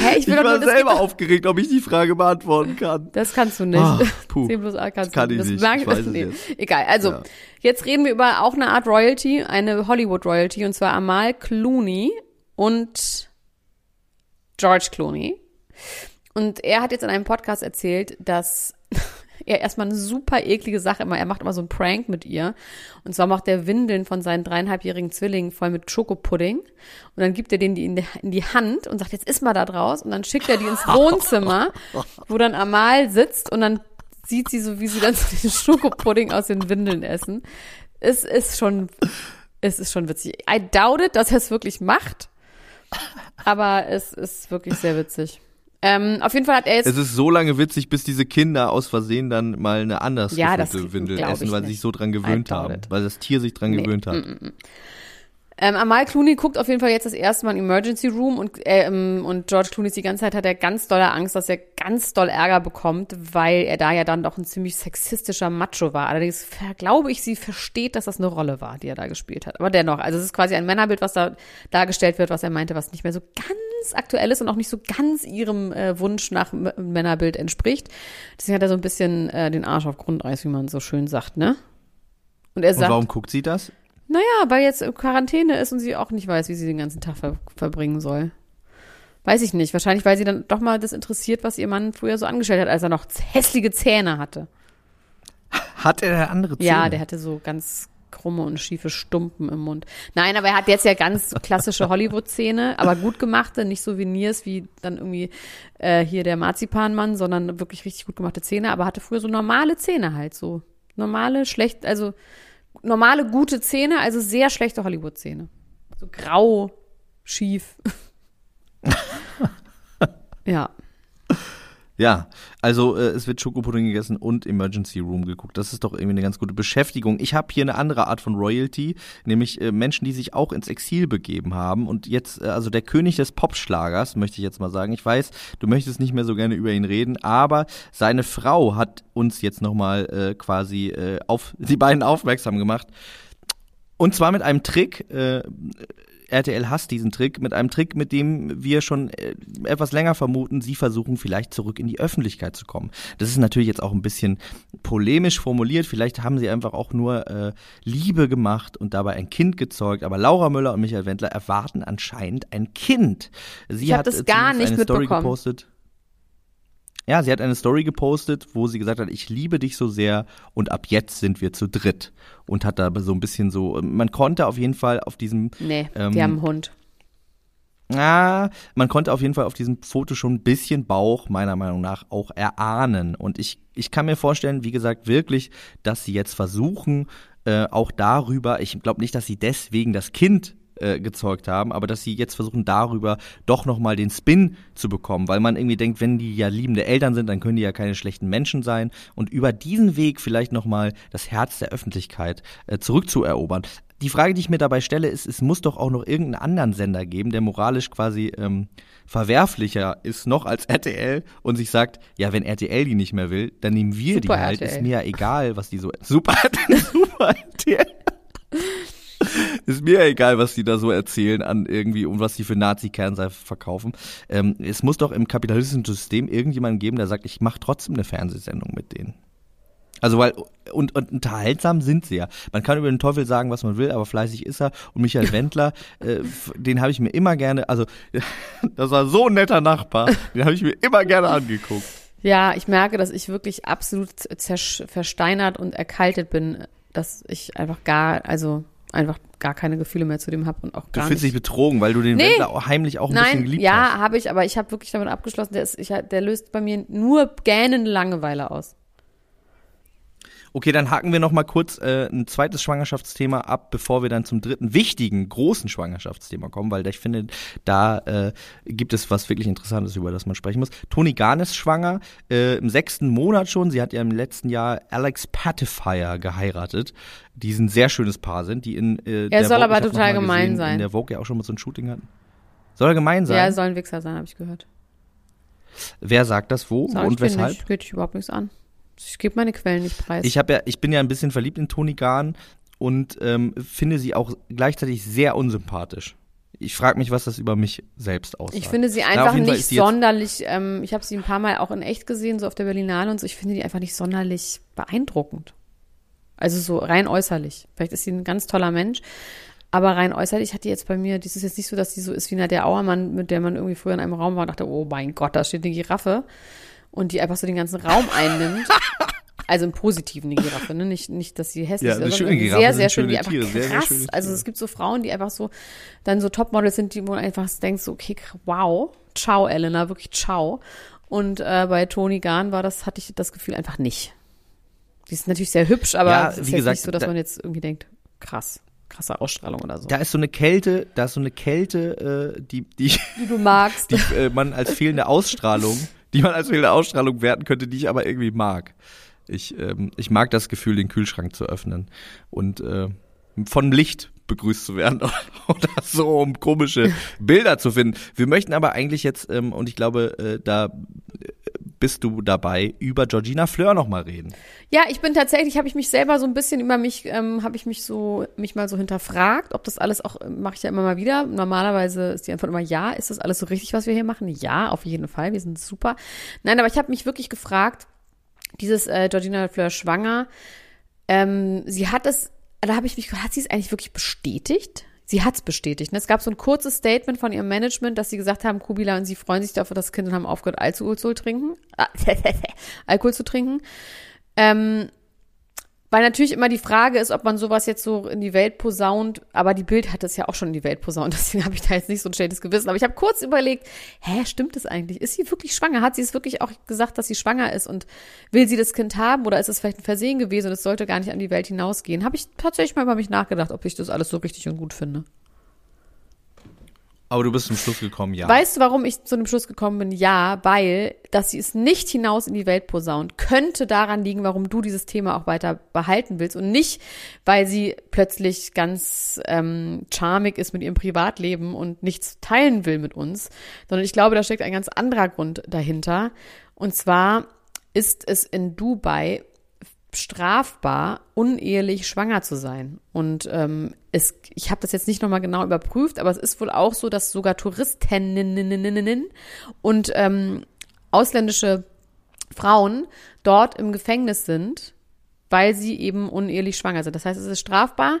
Hä, ich Ich war selber aufgeregt, ob ich die Frage beantworten kann. Das kannst du nicht. Ah, puh. 10 plus 8 kannst Kann du ich das nicht. merk Ich weiß es nee. jetzt. Egal. Also, Ja. jetzt reden wir über auch eine Art Royalty, eine Hollywood Royalty, und zwar Amal Clooney und George Clooney. Und er hat jetzt in einem Podcast erzählt, dass er erstmal eine super eklige Sache immer, er macht immer so einen Prank mit ihr. Und zwar macht er Windeln von seinen dreieinhalbjährigen Zwillingen voll mit Schokopudding. Und dann gibt er denen die in die, in die Hand und sagt, jetzt iss mal da draus. Und dann schickt er die ins Wohnzimmer, wo dann Amal sitzt und dann sieht sie so, wie sie dann so den Schokopudding aus den Windeln essen. Es ist schon, es ist schon witzig. I doubt it, dass er es wirklich macht. Aber es ist wirklich sehr witzig. Ähm, auf jeden Fall hat er jetzt Es ist so lange witzig, bis diese Kinder aus Versehen dann mal eine anders Ja, das gefüllte Windel essen, weil sie sich so dran gewöhnt haben, weil das Tier sich dran Nee. gewöhnt hat. Ähm, Amal Clooney guckt auf jeden Fall jetzt das erste Mal im Emergency Room und, ähm, und George Clooney ist die ganze Zeit hat er ganz dolle Angst, dass er ganz doll Ärger bekommt, weil er da ja dann doch ein ziemlich sexistischer Macho war. Allerdings glaube ich, sie versteht, dass das eine Rolle war, die er da gespielt hat. Aber dennoch, also es ist quasi ein Männerbild, was da dargestellt wird, was er meinte, was nicht mehr so ganz aktuell ist und auch nicht so ganz ihrem äh, Wunsch nach M Männerbild entspricht. Deswegen hat er so ein bisschen äh, den Arsch auf Grundeis, wie man so schön sagt, ne? Und er Und sagt, warum guckt sie das? Naja, weil jetzt Quarantäne ist und sie auch nicht weiß, wie sie den ganzen Tag ver verbringen soll. Weiß ich nicht. Wahrscheinlich, weil sie dann doch mal das interessiert, was ihr Mann früher so angestellt hat, als er noch hässliche Zähne hatte. Hatte er andere Zähne? Ja, der hatte so ganz krumme und schiefe Stumpen im Mund. Nein, aber er hat jetzt ja ganz klassische Hollywood-Zähne, aber gut gemachte, nicht so Veneers wie dann irgendwie äh, hier der Marzipanmann, sondern wirklich richtig gut gemachte Zähne, aber hatte früher so normale Zähne halt so. Normale, schlecht, also normale, gute Zähne, also sehr schlechte Hollywood-Zähne. So grau, schief. ja. Ja, also äh, es wird Schokopudding gegessen und Emergency Room geguckt. Das ist doch irgendwie eine ganz gute Beschäftigung. Ich habe hier eine andere Art von Royalty, nämlich äh, Menschen, die sich auch ins Exil begeben haben. Und jetzt, äh, also der König des Popschlagers, möchte ich jetzt mal sagen. Ich weiß, du möchtest nicht mehr so gerne über ihn reden, aber seine Frau hat uns jetzt nochmal äh, quasi äh, auf die beiden aufmerksam gemacht. Und zwar mit einem Trick. Äh, RTL hasst diesen Trick, mit einem Trick, mit dem wir schon äh, etwas länger vermuten, sie versuchen vielleicht zurück in die Öffentlichkeit zu kommen. Das ist natürlich jetzt auch ein bisschen polemisch formuliert, vielleicht haben sie einfach auch nur äh, Liebe gemacht und dabei ein Kind gezeugt, aber Laura Müller und Michael Wendler erwarten anscheinend ein Kind. Sie ich hat das gar nicht eine Story gepostet. Ja, sie hat eine Story gepostet, wo sie gesagt hat, ich liebe dich so sehr und ab jetzt sind wir zu dritt. Und hat da so ein bisschen so, man konnte auf jeden Fall auf diesem. Nee, ähm, die haben einen Hund. Ah, man konnte auf jeden Fall auf diesem Foto schon ein bisschen Bauch, meiner Meinung nach, auch erahnen. Und ich, ich kann mir vorstellen, wie gesagt, wirklich, dass sie jetzt versuchen, äh, auch darüber, ich glaube nicht, dass sie deswegen das Kind äh, gezeugt haben, aber dass sie jetzt versuchen darüber doch nochmal den Spin zu bekommen, weil man irgendwie denkt, wenn die ja liebende Eltern sind, dann können die ja keine schlechten Menschen sein und über diesen Weg vielleicht nochmal das Herz der Öffentlichkeit äh, zurückzuerobern. Die Frage, die ich mir dabei stelle, ist, es muss doch auch noch irgendeinen anderen Sender geben, der moralisch quasi ähm, verwerflicher ist noch als RTL und sich sagt, ja, wenn RTL die nicht mehr will, dann nehmen wir super die halt. RTL. Ist mir ja egal, was die so. Super, super RTL. ist mir egal, was die da so erzählen an irgendwie und was die für Nazi-Kernseife verkaufen. Ähm, es muss doch im kapitalistischen System irgendjemanden geben, der sagt, ich mache trotzdem eine Fernsehsendung mit denen. Also weil und, und unterhaltsam sind sie ja. Man kann über den Teufel sagen, was man will, aber fleißig ist er. Und Michael Wendler, äh, den habe ich mir immer gerne, also das war so ein netter Nachbar, den habe ich mir immer gerne angeguckt. Ja, ich merke, dass ich wirklich absolut versteinert und erkaltet bin, dass ich einfach gar, also einfach gar keine Gefühle mehr zu dem habe und auch gar Du fühlst dich betrogen, weil du den nee. Wendler heimlich auch ein Nein, bisschen geliebt ja, hast. Ja, habe ich, aber ich habe wirklich damit abgeschlossen, der, ist, ich, der löst bei mir nur gähnende Langeweile aus. Okay, dann haken wir noch mal kurz äh, ein zweites Schwangerschaftsthema ab, bevor wir dann zum dritten wichtigen großen Schwangerschaftsthema kommen, weil ich finde, da äh, gibt es was wirklich Interessantes, über das man sprechen muss. Toni Garn ist schwanger, äh, im sechsten Monat schon. Sie hat ja im letzten Jahr Alex Patifier geheiratet, die ein sehr schönes Paar sind, die in äh, Er soll Vogue, aber total gemein gesehen, sein. In der Vogue ja auch schon mal so ein Shooting hatten. Soll er gemein sein? Ja, er soll ein Wichser sein, habe ich gehört. Wer sagt das wo Sag und weshalb? Nicht, geht dich überhaupt nichts an. Ich gebe meine Quellen nicht preis. Ich, ja, ich bin ja ein bisschen verliebt in Toni Garn und ähm, finde sie auch gleichzeitig sehr unsympathisch. Ich frage mich, was das über mich selbst aussagt. Ich finde sie einfach Na, nicht sonderlich, ähm, ich habe sie ein paar Mal auch in echt gesehen, so auf der Berlinale und so, ich finde die einfach nicht sonderlich beeindruckend. Also so rein äußerlich. Vielleicht ist sie ein ganz toller Mensch, aber rein äußerlich hat die jetzt bei mir, das ist jetzt nicht so, dass die so ist wie der Auermann, mit der man irgendwie früher in einem Raum war und dachte, oh mein Gott, da steht eine Giraffe und die einfach so den ganzen Raum einnimmt. Also im Positiven die Giraffe, ne? Nicht, nicht, dass sie hässlich ja, ist, sondern Giraffe sehr, sehr schön, die einfach Tiere, krass. Sehr, sehr also es gibt so Frauen, die einfach so dann so Topmodels sind, die wo einfach denkst, okay, wow, ciao, Elena, wirklich ciao. Und äh, bei Toni Garn war das, hatte ich das Gefühl einfach nicht. Die ist natürlich sehr hübsch, aber ja, es ist gesagt, nicht so, dass da, man jetzt irgendwie denkt, krass krasse Ausstrahlung oder so. Da ist so eine Kälte, da ist so eine Kälte, äh, die, die, die du magst, die äh, man als fehlende Ausstrahlung die man als fehlende Ausstrahlung werten könnte, die ich aber irgendwie mag. Ich, ähm, ich mag das Gefühl, den Kühlschrank zu öffnen und äh, von Licht begrüßt zu werden oder so, um komische Bilder zu finden. Wir möchten aber eigentlich jetzt, ähm, und ich glaube, äh, da bist du dabei, über Georgina Fleur nochmal reden. Ja, ich bin tatsächlich, habe ich mich selber so ein bisschen über mich, ähm, habe ich mich so, mich mal so hinterfragt, ob das alles auch, mache ich ja immer mal wieder. Normalerweise ist die Antwort immer ja. Ist das alles so richtig, was wir hier machen? Ja, auf jeden Fall. Wir sind super. Nein, aber ich habe mich wirklich gefragt, dieses äh, Georgina Fleur schwanger, ähm, sie hat es, da habe ich mich gefragt, hat sie es eigentlich wirklich bestätigt? Sie hat es bestätigt. Ne? Es gab so ein kurzes Statement von ihrem Management, dass sie gesagt haben, Kubila und sie freuen sich dafür, das Kind und haben aufgehört, Alkohol zu trinken. Alkohol zu trinken. Ähm, Weil natürlich immer die Frage ist, ob man sowas jetzt so in die Welt posaunt, aber die Bild hat es ja auch schon in die Welt posaunt, deswegen habe ich da jetzt nicht so ein schlechtes Gewissen. Aber ich habe kurz überlegt, hä, stimmt das eigentlich? Ist sie wirklich schwanger? Hat sie es wirklich auch gesagt, dass sie schwanger ist und will sie das Kind haben oder ist es vielleicht ein Versehen gewesen und es sollte gar nicht an die Welt hinausgehen? Habe ich tatsächlich mal über mich nachgedacht, ob ich das alles so richtig und gut finde. Aber du bist zum Schluss gekommen, ja. Weißt du, warum ich zu dem Schluss gekommen bin? Ja, weil, dass sie es nicht hinaus in die Welt posaunt, könnte daran liegen, warum du dieses Thema auch weiter behalten willst und nicht, weil sie plötzlich ganz ähm, charmig ist mit ihrem Privatleben und nichts teilen will mit uns, sondern ich glaube, da steckt ein ganz anderer Grund dahinter. Und zwar ist es in Dubai strafbar, unehelich schwanger zu sein. Und ähm, es, ich habe das jetzt nicht nochmal genau überprüft, aber es ist wohl auch so, dass sogar Touristinnen und ähm, ausländische Frauen dort im Gefängnis sind, weil sie eben unehelich schwanger sind. Das heißt, es ist strafbar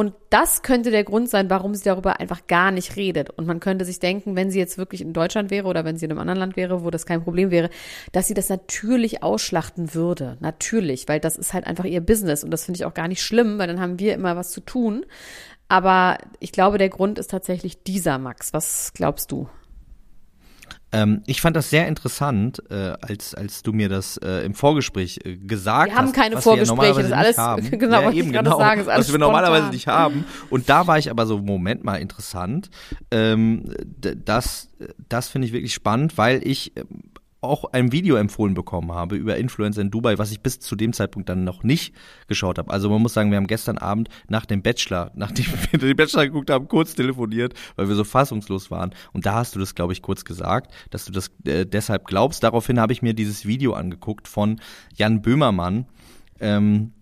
und das könnte der Grund sein, warum sie darüber einfach gar nicht redet. Und man könnte sich denken, wenn sie jetzt wirklich in Deutschland wäre oder wenn sie in einem anderen Land wäre, wo das kein Problem wäre, dass sie das natürlich ausschlachten würde. Natürlich, weil das ist halt einfach ihr Business. Und das finde ich auch gar nicht schlimm, weil dann haben wir immer was zu tun. Aber ich glaube, der Grund ist tatsächlich dieser, Max. Was glaubst du? Ähm, ich fand das sehr interessant, äh, als, als du mir das äh, im Vorgespräch äh, gesagt hast. Wir haben keine Vorgespräche, das ist alles, haben. genau, ja, eben, genau, sagen, ist alles was wir normalerweise nicht haben. Und da war ich aber so, Moment mal, interessant. Ähm, das, das finde ich wirklich spannend, weil ich auch ein Video empfohlen bekommen habe über Influencer in Dubai, was ich bis zu dem Zeitpunkt dann noch nicht geschaut habe. Also man muss sagen, wir haben gestern Abend nach dem Bachelor, nachdem wir den Bachelor geguckt haben, kurz telefoniert, weil wir so fassungslos waren. Und da hast du das, glaube ich, kurz gesagt, dass du das äh, deshalb glaubst. Daraufhin habe ich mir dieses Video angeguckt von Jan Böhmermann. Ähm,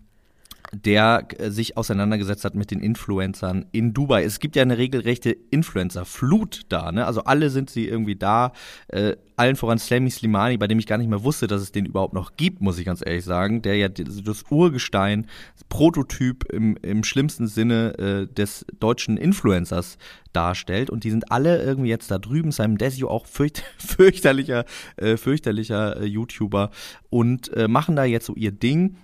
der äh, sich auseinandergesetzt hat mit den Influencern in Dubai. Es gibt ja eine regelrechte Influencer-Flut da, ne? Also alle sind sie irgendwie da. Äh, allen voran Slammy Slimani, bei dem ich gar nicht mehr wusste, dass es den überhaupt noch gibt, muss ich ganz ehrlich sagen. Der ja das Urgestein, das Prototyp im, im schlimmsten Sinne äh, des deutschen Influencers darstellt. Und die sind alle irgendwie jetzt da drüben. Simon Desio auch fürcht, fürchterlicher, äh, fürchterlicher äh, YouTuber und äh, machen da jetzt so ihr Ding.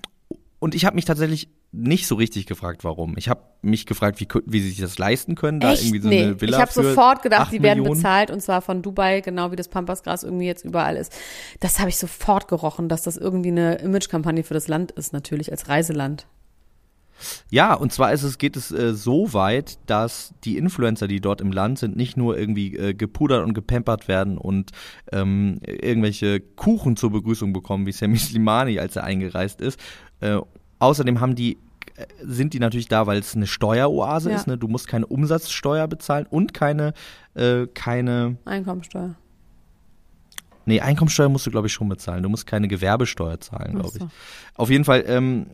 Und ich habe mich tatsächlich nicht so richtig gefragt, warum. Ich habe mich gefragt, wie, wie sie sich das leisten können, da Echt? irgendwie so nee. eine Villa Ich habe sofort gedacht, die werden bezahlt und zwar von Dubai, genau wie das Pampasgras irgendwie jetzt überall ist. Das habe ich sofort gerochen, dass das irgendwie eine Imagekampagne für das Land ist, natürlich als Reiseland. Ja, und zwar ist es, geht es äh, so weit, dass die Influencer, die dort im Land sind, nicht nur irgendwie äh, gepudert und gepampert werden und ähm, irgendwelche Kuchen zur Begrüßung bekommen, wie Sammy Slimani, als er eingereist ist, äh, außerdem haben die sind die natürlich da, weil es eine Steueroase ja. ist. Ne? Du musst keine Umsatzsteuer bezahlen und keine, äh, keine Einkommensteuer. Nee, Einkommensteuer musst du, glaube ich, schon bezahlen. Du musst keine Gewerbesteuer zahlen, glaube ich. Auf jeden Fall ähm,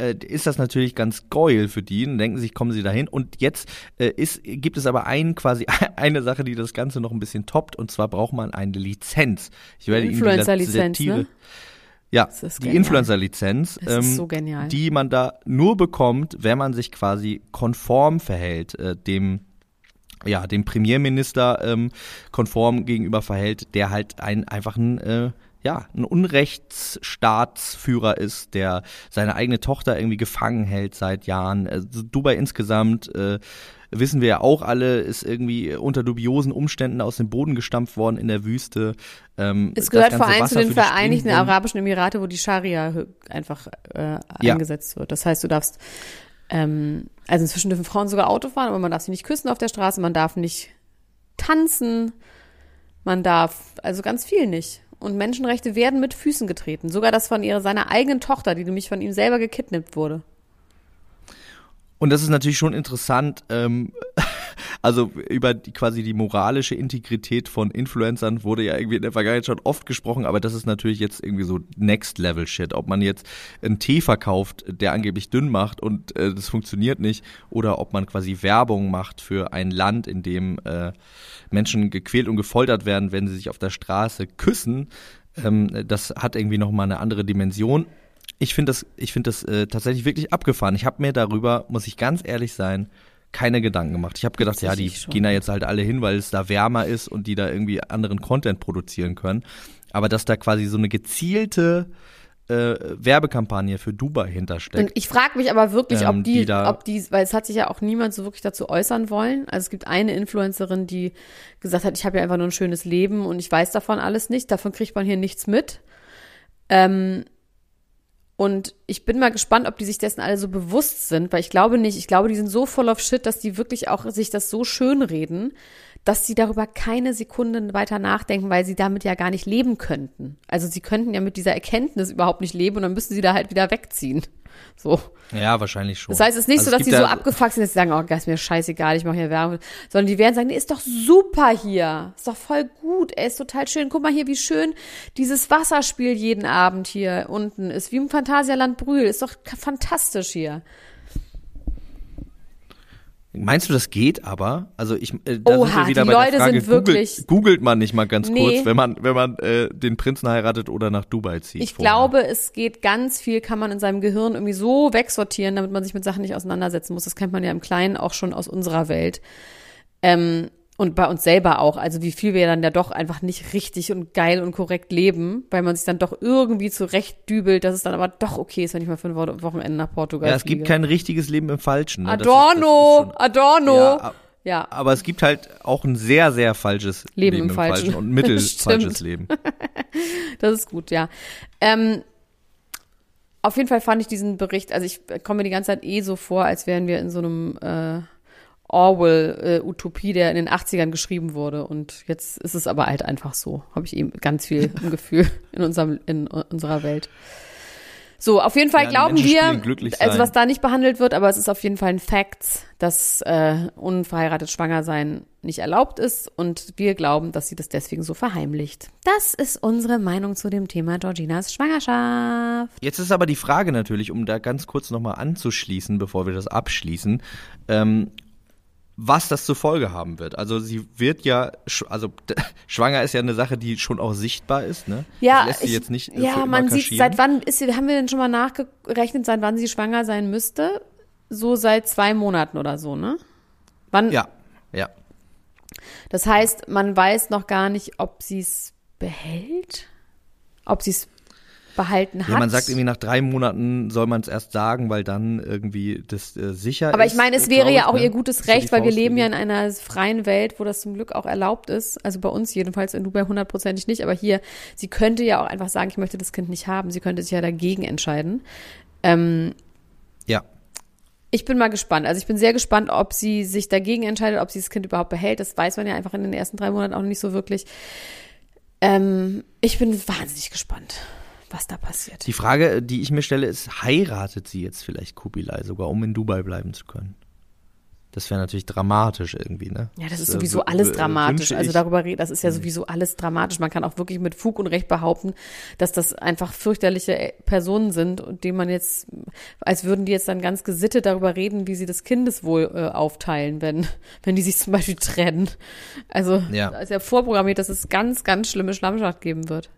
äh, ist das natürlich ganz geil für die und denken sich, kommen sie dahin. Und jetzt äh, ist, gibt es aber ein, quasi eine Sache, die das Ganze noch ein bisschen toppt. Und zwar braucht man eine Lizenz. Ich werde Influencer-Lizenz, ne? Ja, die Influencer-Lizenz, ähm, so die man da nur bekommt, wenn man sich quasi konform verhält, äh, dem ja, dem Premierminister ähm, konform gegenüber verhält, der halt ein einfach ein äh, ja, ein Unrechtsstaatsführer ist, der seine eigene Tochter irgendwie gefangen hält seit Jahren. Also Dubai insgesamt äh, wissen wir ja auch alle, ist irgendwie unter dubiosen Umständen aus dem Boden gestampft worden in der Wüste. Ähm, es gehört vor allem zu den Vereinigten Arabischen Emirate, wo die Scharia einfach äh, ja. eingesetzt wird. Das heißt, du darfst, ähm, also inzwischen dürfen Frauen sogar Auto fahren, aber man darf sie nicht küssen auf der Straße, man darf nicht tanzen, man darf, also ganz viel nicht. Und Menschenrechte werden mit Füßen getreten. Sogar das von ihrer, seiner eigenen Tochter, die nämlich von ihm selber gekidnappt wurde. Und das ist natürlich schon interessant, ähm, also über die, quasi die moralische Integrität von Influencern wurde ja irgendwie in der Vergangenheit schon oft gesprochen, aber das ist natürlich jetzt irgendwie so Next Level Shit. Ob man jetzt einen Tee verkauft, der angeblich dünn macht und äh, das funktioniert nicht, oder ob man quasi Werbung macht für ein Land, in dem äh, Menschen gequält und gefoltert werden, wenn sie sich auf der Straße küssen. Ähm, das hat irgendwie nochmal eine andere Dimension ich finde das, ich finde das äh, tatsächlich wirklich abgefahren. Ich habe mir darüber, muss ich ganz ehrlich sein, keine Gedanken gemacht. Ich habe gedacht, ja, die gehen da jetzt halt alle hin, weil es da wärmer ist und die da irgendwie anderen Content produzieren können. Aber dass da quasi so eine gezielte äh, Werbekampagne für Dubai hintersteckt. Und ich frage mich aber wirklich, ähm, ob die, die ob die, weil es hat sich ja auch niemand so wirklich dazu äußern wollen. Also es gibt eine Influencerin, die gesagt hat, ich habe ja einfach nur ein schönes Leben und ich weiß davon alles nicht. Davon kriegt man hier nichts mit. Ähm, und ich bin mal gespannt, ob die sich dessen alle so bewusst sind, weil ich glaube nicht. Ich glaube, die sind so voll of shit, dass die wirklich auch sich das so schön reden, dass sie darüber keine Sekunden weiter nachdenken, weil sie damit ja gar nicht leben könnten. Also sie könnten ja mit dieser Erkenntnis überhaupt nicht leben und dann müssten sie da halt wieder wegziehen. So. Ja, wahrscheinlich schon. Das heißt, es ist nicht also so, dass sie so abgefuckt sind, dass sie sagen, oh, ist mir scheißegal, ich mache hier Werbung. Sondern die werden sagen, nee, ist doch super hier. Ist doch voll gut, ey, ist total schön. Guck mal hier, wie schön dieses Wasserspiel jeden Abend hier unten ist. Wie im Phantasialand Brühl. Ist doch fantastisch hier. Meinst du, das geht aber? Also ich, äh, da Oha, sind wir wieder die bei Leute der Frage, sind wirklich googelt, googelt man nicht mal ganz nee. kurz, wenn man, wenn man äh, den Prinzen heiratet oder nach Dubai zieht? Ich vorher. glaube, es geht ganz viel, kann man in seinem Gehirn irgendwie so wegsortieren, damit man sich mit Sachen nicht auseinandersetzen muss. Das kennt man ja im Kleinen auch schon aus unserer Welt. Ähm, und bei uns selber auch. Also wie viel wir dann ja doch einfach nicht richtig und geil und korrekt leben, weil man sich dann doch irgendwie zurechtdübelt, dass es dann aber doch okay ist, wenn ich mal für ein Wochenende nach Portugal Ja, es fliege. gibt kein richtiges Leben im Falschen. Ne? Adorno, das ist, das ist Adorno. Ja, ja. Aber es gibt halt auch ein sehr, sehr falsches Leben, Leben im, Falschen. Falschen und mittelfalsches Leben. das ist gut, ja. Ähm, auf jeden Fall fand ich diesen Bericht, also ich komme mir die ganze Zeit eh so vor, als wären wir in so einem äh, Orwell-Utopie, der in den 80ern geschrieben wurde. Und jetzt ist es aber halt einfach so. Habe ich eben ganz viel im Gefühl in, unserem, in unserer Welt. So, auf jeden Fall ja, glauben wir, also was da nicht behandelt wird, aber es ist auf jeden Fall ein Fact, dass äh, unverheiratet schwanger sein nicht erlaubt ist und wir glauben, dass sie das deswegen so verheimlicht. Das ist unsere Meinung zu dem Thema Georginas Schwangerschaft. Jetzt ist aber die Frage natürlich, um da ganz kurz nochmal anzuschließen, bevor wir das abschließen, ähm, was das zur Folge haben wird. Also sie wird ja, also schwanger ist ja eine Sache, die schon auch sichtbar ist, ne? Ja, lässt ich, jetzt nicht ja, man sieht, seit wann ist sie, haben wir denn schon mal nachgerechnet, seit wann sie schwanger sein müsste? So seit zwei Monaten oder so, ne? Wann? Ja, ja. Das heißt, man weiß noch gar nicht, ob sie es behält, ob sie es behalten hat. Ja, man sagt irgendwie nach drei Monaten soll man es erst sagen, weil dann irgendwie das äh, sicher Aber ist. Aber ich meine, es wäre ja auch ne? ihr gutes Recht, weil wir leben ja in einer freien Welt, wo das zum Glück auch erlaubt ist. Also bei uns jedenfalls in Dubai hundertprozentig nicht, aber hier, sie könnte ja auch einfach sagen, ich möchte das Kind nicht haben. Sie könnte sich ja dagegen entscheiden. Ähm, ja. Ich bin mal gespannt. Also ich bin sehr gespannt, ob sie sich dagegen entscheidet, ob sie das Kind überhaupt behält. Das weiß man ja einfach in den ersten drei Monaten auch nicht so wirklich. Ähm, ich bin wahnsinnig gespannt was da passiert. Die Frage, die ich mir stelle, ist, heiratet sie jetzt vielleicht Kubilai sogar, um in Dubai bleiben zu können? Das wäre natürlich dramatisch irgendwie, ne? Ja, das ist sowieso alles dramatisch. Also darüber reden, das ist ja sowieso alles dramatisch. Man kann auch wirklich mit Fug und Recht behaupten, dass das einfach fürchterliche äh, Personen sind und denen man jetzt, als würden die jetzt dann ganz gesittet darüber reden, wie sie das Kindeswohl äh, aufteilen, wenn, wenn die sich zum Beispiel trennen. Also, ja. ist ja vorprogrammiert, dass es ganz, ganz schlimme Schlammschacht geben wird.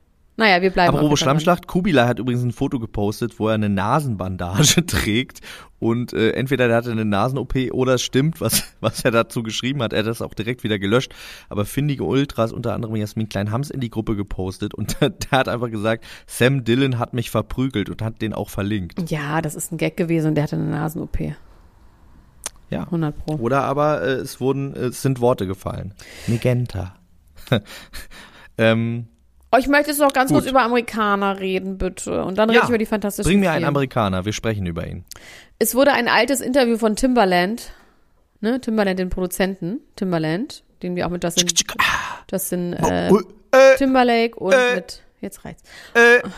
Naja, wir bleiben. Apropos Schlammschlacht, Kubilai hat übrigens ein Foto gepostet, wo er eine Nasenbandage trägt und äh, entweder der hatte eine Nasen-OP oder es stimmt, was, was er dazu geschrieben hat. Er hat das auch direkt wieder gelöscht. Aber findige Ultras, unter anderem Jasmin Klein, haben es in die Gruppe gepostet und der hat einfach gesagt, Sam Dillon hat mich verprügelt und hat den auch verlinkt. Ja, das ist ein Gag gewesen und der hatte eine Nasen-OP. Ja. 100 Pro. Oder aber äh, es wurden, äh, es sind Worte gefallen. Megenta. ähm, ich möchte jetzt noch ganz Gut. kurz über Amerikaner reden, bitte. Und dann ja. rede ich über die fantastischen Bring mir einen Amerikaner, wir sprechen über ihn. Es wurde ein altes Interview von Timbaland, ne, Timbaland, den Produzenten, Timbaland, den wir auch mit Justin, Justin äh, äh, Timberlake und äh, mit, jetzt reicht's. Äh, oh,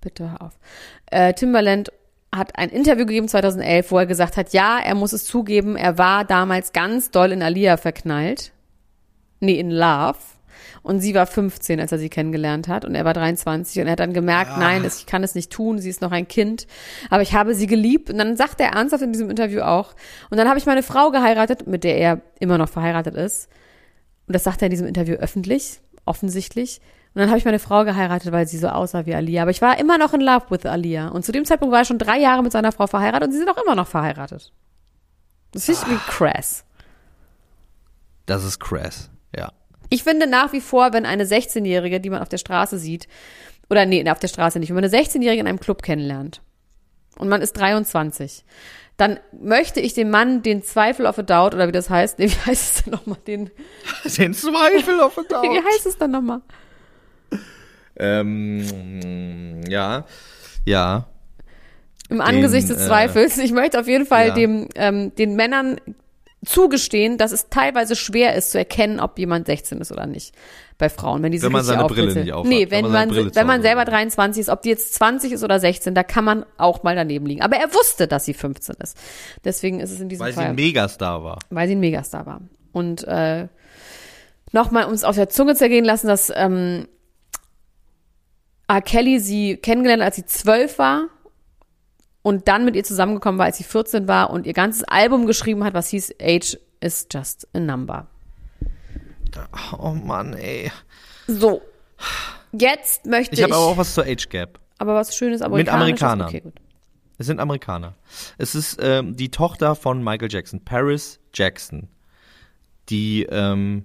bitte hör auf. Äh, Timbaland hat ein Interview gegeben 2011, wo er gesagt hat, ja, er muss es zugeben, er war damals ganz doll in Alia verknallt. Nee, in Love. Und sie war 15, als er sie kennengelernt hat. Und er war 23. Und er hat dann gemerkt, ah. nein, ich kann es nicht tun. Sie ist noch ein Kind. Aber ich habe sie geliebt. Und dann sagt er ernsthaft in diesem Interview auch. Und dann habe ich meine Frau geheiratet, mit der er immer noch verheiratet ist. Und das sagt er in diesem Interview öffentlich, offensichtlich. Und dann habe ich meine Frau geheiratet, weil sie so aussah wie Alia. Aber ich war immer noch in love with Alia. Und zu dem Zeitpunkt war er schon drei Jahre mit seiner Frau verheiratet und sie sind auch immer noch verheiratet. Das finde ich ah. crass. Das ist crass. Ich finde nach wie vor, wenn eine 16-Jährige, die man auf der Straße sieht, oder nee, auf der Straße nicht, wenn man eine 16-Jährige in einem Club kennenlernt und man ist 23, dann möchte ich dem Mann den Zweifel of a Doubt, oder wie das heißt, nee, wie heißt es denn nochmal, den, den Zweifel of a Doubt. wie heißt es dann nochmal? Ähm, ja, ja. Im Angesicht den, des Zweifels. Ich möchte auf jeden Fall ja. dem, ähm, den Männern zugestehen, dass es teilweise schwer ist zu erkennen, ob jemand 16 ist oder nicht bei Frauen, wenn die wenn man seine Brille nicht aufhat. Nee, wenn, wenn man, man wenn man selber 23 ist, ob die jetzt 20 ist oder 16, da kann man auch mal daneben liegen. Aber er wusste, dass sie 15 ist. Deswegen ist es in diesem weil Fall. Weil sie ein Megastar war. Weil sie ein Megastar war. Und äh, nochmal uns auf der Zunge zergehen lassen, dass ähm, R. Kelly sie kennengelernt, als sie zwölf war und dann mit ihr zusammengekommen war, als sie 14 war und ihr ganzes Album geschrieben hat, was hieß Age is just a number. Oh Mann, ey. So. Jetzt möchte ich. Ich habe aber auch was zur Age Gap. Aber was Schönes, aber Mit Amerikanern. Okay, gut. Es sind Amerikaner. Es ist ähm, die Tochter von Michael Jackson, Paris Jackson, die ähm,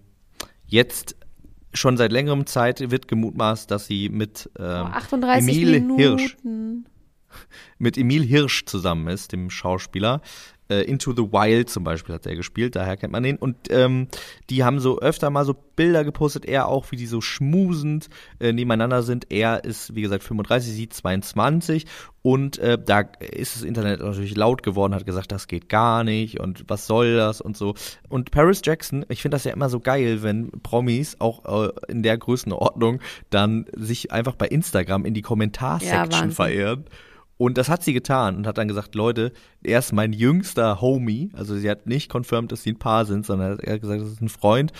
jetzt schon seit längerem Zeit wird gemutmaßt, dass sie mit ähm, oh, 38 Emil Minuten. Hirsch mit Emil Hirsch zusammen ist, dem Schauspieler, äh, Into the Wild zum Beispiel hat er gespielt, daher kennt man ihn. Und ähm, die haben so öfter mal so Bilder gepostet, er auch, wie die so schmusend äh, nebeneinander sind. Er ist, wie gesagt, 35, sie 22 und äh, da ist das Internet natürlich laut geworden, hat gesagt, das geht gar nicht und was soll das und so. Und Paris Jackson, ich finde das ja immer so geil, wenn Promis auch äh, in der Größenordnung dann sich einfach bei Instagram in die Kommentarsektion ja, verehren und das hat sie getan und hat dann gesagt, Leute, er ist mein jüngster Homie. Also sie hat nicht confirmed, dass sie ein Paar sind, sondern er hat gesagt, das ist ein Freund.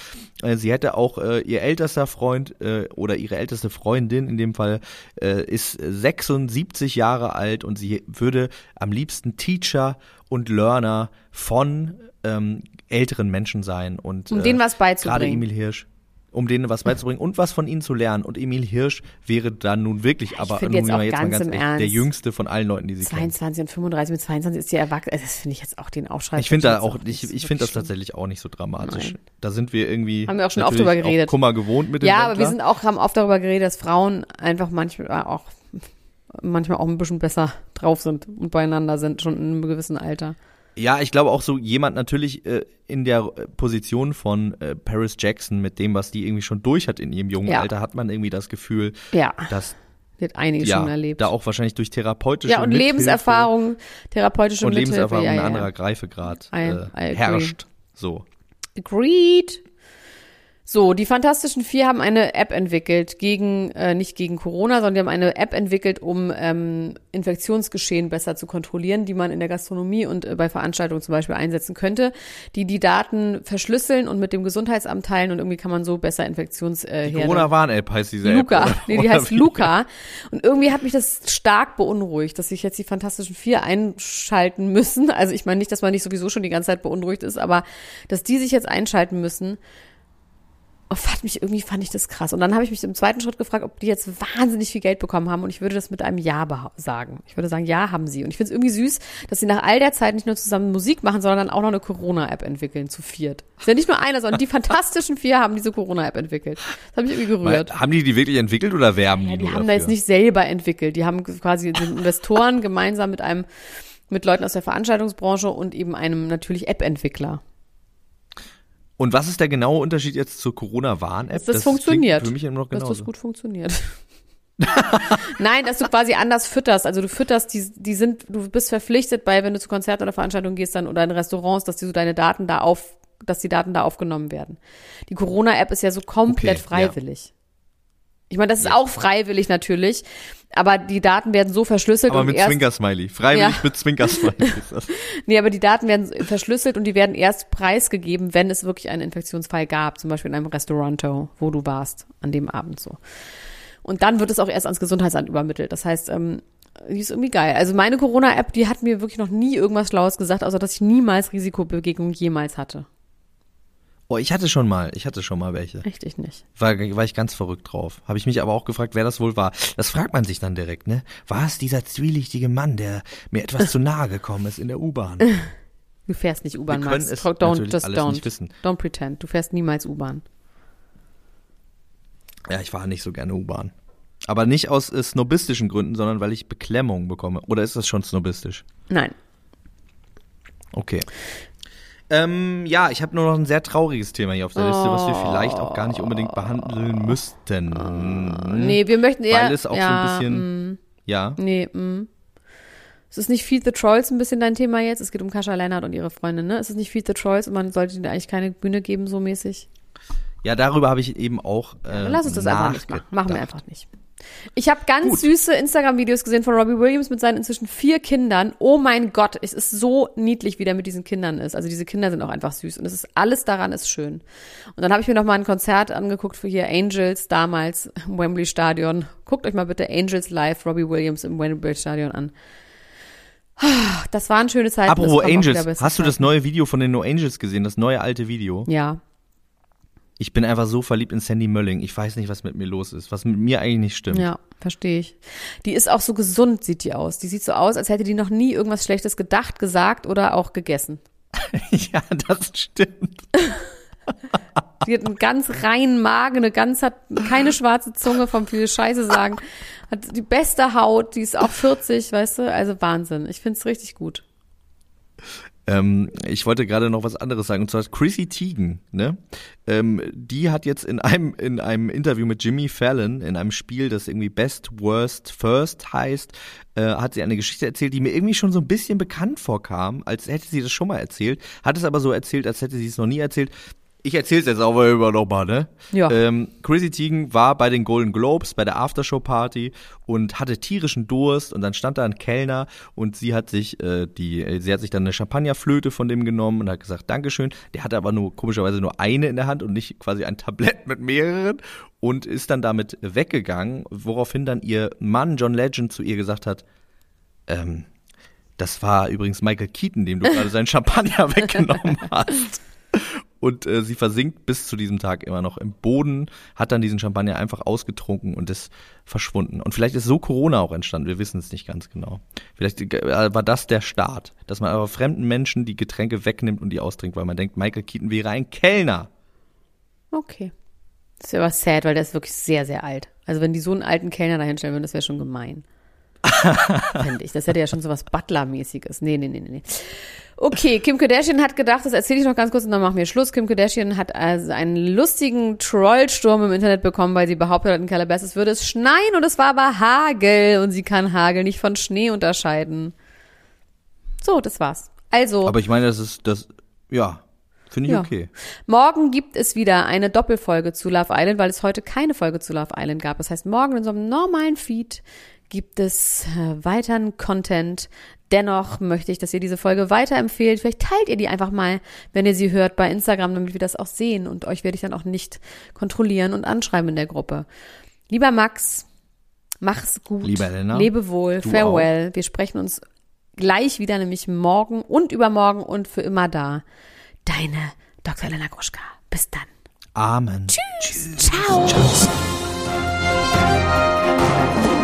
Äh, sie hätte auch äh, ihr ältester Freund äh, oder ihre älteste Freundin in dem Fall äh, ist 76 Jahre alt und sie würde am liebsten Teacher und Learner von ähm, älteren Menschen sein und um denen was beizubringen. Gerade Emil Hirsch um denen was beizubringen und was von ihnen zu lernen. Und Emil Hirsch wäre dann nun wirklich, aber nun jetzt, auch jetzt ganz mal ganz ehrlich, der jüngste von allen Leuten, die sie 22 und 35 mit 22 ist die erwachsen. Also das finde ich jetzt auch den Aufschrei. Ich finde da auch, ich, ich finde das tatsächlich auch nicht so dramatisch. Nein. Da sind wir irgendwie. Haben wir auch schon oft drüber geredet. Kummer gewohnt mit dem Ja, aber wir sind auch, haben oft darüber geredet, dass Frauen einfach manchmal auch, manchmal auch ein bisschen besser drauf sind und beieinander sind, schon in einem gewissen Alter. Ja, ich glaube auch so jemand natürlich äh, in der Position von äh, Paris Jackson mit dem, was die irgendwie schon durch hat in ihrem jungen ja. Alter, hat man irgendwie das Gefühl, ja. dass die hat einiges ja, schon erlebt. Da auch wahrscheinlich durch therapeutische Ja, und Mithilfe Lebenserfahrung, therapeutische und Mithilfe, Lebenserfahrung ja, ja. anderer Greifegrad äh, herrscht. So. Agreed. So, die Fantastischen Vier haben eine App entwickelt gegen, äh, nicht gegen Corona, sondern die haben eine App entwickelt, um ähm, Infektionsgeschehen besser zu kontrollieren, die man in der Gastronomie und äh, bei Veranstaltungen zum Beispiel einsetzen könnte, die die Daten verschlüsseln und mit dem Gesundheitsamt teilen und irgendwie kann man so besser Infektions äh, Corona-Warn-App heißt diese Luca. App. Luca, nee, die heißt Luca. Und irgendwie hat mich das stark beunruhigt, dass sich jetzt die Fantastischen Vier einschalten müssen. Also ich meine nicht, dass man nicht sowieso schon die ganze Zeit beunruhigt ist, aber dass die sich jetzt einschalten müssen oh, hat mich irgendwie fand ich das krass. Und dann habe ich mich im zweiten Schritt gefragt, ob die jetzt wahnsinnig viel Geld bekommen haben. Und ich würde das mit einem Ja sagen. Ich würde sagen, ja, haben sie. Und ich finde es irgendwie süß, dass sie nach all der Zeit nicht nur zusammen Musik machen, sondern dann auch noch eine Corona-App entwickeln, zu viert. Ist ja nicht nur einer, sondern die fantastischen vier haben diese Corona-App entwickelt. Das hat mich irgendwie gerührt. Mal, haben die die wirklich entwickelt oder werben ja, die? Die haben dafür? da jetzt nicht selber entwickelt. Die haben quasi den Investoren gemeinsam mit einem mit Leuten aus der Veranstaltungsbranche und eben einem natürlich App-Entwickler. Und was ist der genaue Unterschied jetzt zur Corona-Warn-App? Dass das, das funktioniert. Für mich immer noch genauso. Dass das gut funktioniert. Nein, dass du quasi anders fütterst. Also du fütterst, die, die sind, du bist verpflichtet bei, wenn du zu Konzerten oder Veranstaltungen gehst dann oder in Restaurants, dass du deine Daten da auf, dass die Daten da aufgenommen werden. Die Corona-App ist ja so komplett okay, freiwillig. Ja. Ich meine, das ist ja. auch freiwillig natürlich, aber die Daten werden so verschlüsselt. Aber mit Zwinker-Smiley. Freiwillig ja. mit Zwinker-Smiley ist das. nee, aber die Daten werden verschlüsselt und die werden erst preisgegeben, wenn es wirklich einen Infektionsfall gab, zum Beispiel in einem Restauranto, wo du warst, an dem Abend so. Und dann wird es auch erst ans Gesundheitsamt übermittelt. Das heißt, ähm, die ist irgendwie geil. Also meine Corona-App, die hat mir wirklich noch nie irgendwas Schlaues gesagt, außer dass ich niemals Risikobegegnung jemals hatte. Oh, ich hatte schon mal, ich hatte schon mal welche. Richtig nicht. War, war ich ganz verrückt drauf. Habe ich mich aber auch gefragt, wer das wohl war. Das fragt man sich dann direkt, ne? War es dieser zwielichtige Mann, der mir etwas zu nahe gekommen ist in der U-Bahn? Du fährst nicht U-Bahn, Max. Es don't, just alles don't. Nicht wissen. Don't pretend. Du fährst niemals U-Bahn. Ja, ich fahre nicht so gerne U-Bahn. Aber nicht aus äh, snobistischen Gründen, sondern weil ich Beklemmung bekomme. Oder ist das schon snobistisch? Nein. Okay. Ähm, ja, ich habe nur noch ein sehr trauriges Thema hier auf der Liste, was wir vielleicht auch gar nicht unbedingt behandeln müssten. Nee, wir möchten eher. Weil es auch ja, so ein bisschen. Mm, ja. Nee, mm. Es ist nicht Feed the Trolls ein bisschen dein Thema jetzt? Es geht um Kascha Lennart und ihre Freundin, ne? Es ist nicht Feed the Trolls und man sollte ihnen eigentlich keine Bühne geben, so mäßig? Ja, darüber habe ich eben auch. Äh, ja, lass uns das einfach nicht machen. Machen wir einfach nicht. Ich habe ganz Gut. süße Instagram-Videos gesehen von Robbie Williams mit seinen inzwischen vier Kindern. Oh mein Gott, es ist so niedlich, wie der mit diesen Kindern ist. Also diese Kinder sind auch einfach süß und es ist alles daran ist schön. Und dann habe ich mir noch mal ein Konzert angeguckt für hier Angels damals im Wembley Stadion. Guckt euch mal bitte Angels live Robbie Williams im Wembley Stadion an. Das war ein schönes Zeit. Apropos Angels, hast du das neue Video von den No Angels gesehen? Das neue alte Video? Ja. Ich bin einfach so verliebt in Sandy Mölling. Ich weiß nicht, was mit mir los ist, was mit mir eigentlich nicht stimmt. Ja, verstehe ich. Die ist auch so gesund, sieht die aus. Die sieht so aus, als hätte die noch nie irgendwas Schlechtes gedacht, gesagt oder auch gegessen. ja, das stimmt. die hat einen ganz reinen Magen, eine ganz hat keine schwarze Zunge vom viel Scheiße sagen, hat die beste Haut, die ist auch 40, weißt du, also Wahnsinn. Ich find's richtig gut. Ähm, ich wollte gerade noch was anderes sagen, und zwar Chrissy Teigen, ne? Ähm, die hat jetzt in einem, in einem Interview mit Jimmy Fallon, in einem Spiel, das irgendwie Best, Worst, First heißt, äh, hat sie eine Geschichte erzählt, die mir irgendwie schon so ein bisschen bekannt vorkam, als hätte sie das schon mal erzählt, hat es aber so erzählt, als hätte sie es noch nie erzählt ich erzähl's jetzt aber immer nochmal, ne? Ja. Ähm, Chrissy Teigen war bei den Golden Globes, bei der Aftershow-Party und hatte tierischen Durst und dann stand da ein Kellner und sie hat sich äh, die, sie hat sich dann eine Champagnerflöte von dem genommen und hat gesagt, Dankeschön. Der hatte aber nur komischerweise nur eine in der Hand und nicht quasi ein Tablett mit mehreren und ist dann damit weggegangen, woraufhin dann ihr Mann John Legend zu ihr gesagt hat, ähm, das war übrigens Michael Keaton, dem du gerade seinen Champagner weggenommen hast und äh, sie versinkt bis zu diesem Tag immer noch im Boden, hat dann diesen Champagner einfach ausgetrunken und ist verschwunden. Und vielleicht ist so Corona auch entstanden, wir wissen es nicht ganz genau. Vielleicht äh, war das der Start, dass man aber fremden Menschen die Getränke wegnimmt und die austrinkt, weil man denkt, Michael Keaton wäre ein Kellner. Okay. Das ist aber sad, weil der ist wirklich sehr, sehr alt. Also wenn die so einen alten Kellner da hinstellen würden, das wäre schon gemein. Fände ich. Das hätte ja schon so was Butler-mäßiges. Nee, nee, nee, nee. Okay, Kim Kardashian hat gedacht, das erzähle ich noch ganz kurz und dann machen wir Schluss. Kim Kardashian hat also einen lustigen Trollsturm im Internet bekommen, weil sie behauptet hat, in Calabasas würde es schneien und es war aber Hagel und sie kann Hagel nicht von Schnee unterscheiden. So, das war's. Also. Aber ich meine, das ist, das, ja, Finde ich ja. okay. Morgen gibt es wieder eine Doppelfolge zu Love Island, weil es heute keine Folge zu Love Island gab. Das heißt, morgen in so einem normalen Feed gibt es äh, weiteren Content. Dennoch möchte ich, dass ihr diese Folge weiterempfehlt. Vielleicht teilt ihr die einfach mal, wenn ihr sie hört, bei Instagram, damit wir das auch sehen. Und euch werde ich dann auch nicht kontrollieren und anschreiben in der Gruppe. Lieber Max, mach's gut. Lieber Elena. Lebe wohl. Farewell. Auch. Wir sprechen uns gleich wieder, nämlich morgen und übermorgen und für immer da. Deine Dr. Elena Gruschka. Bis dann. Amen. Tschüss. Tschüss. Ciao. Ciao.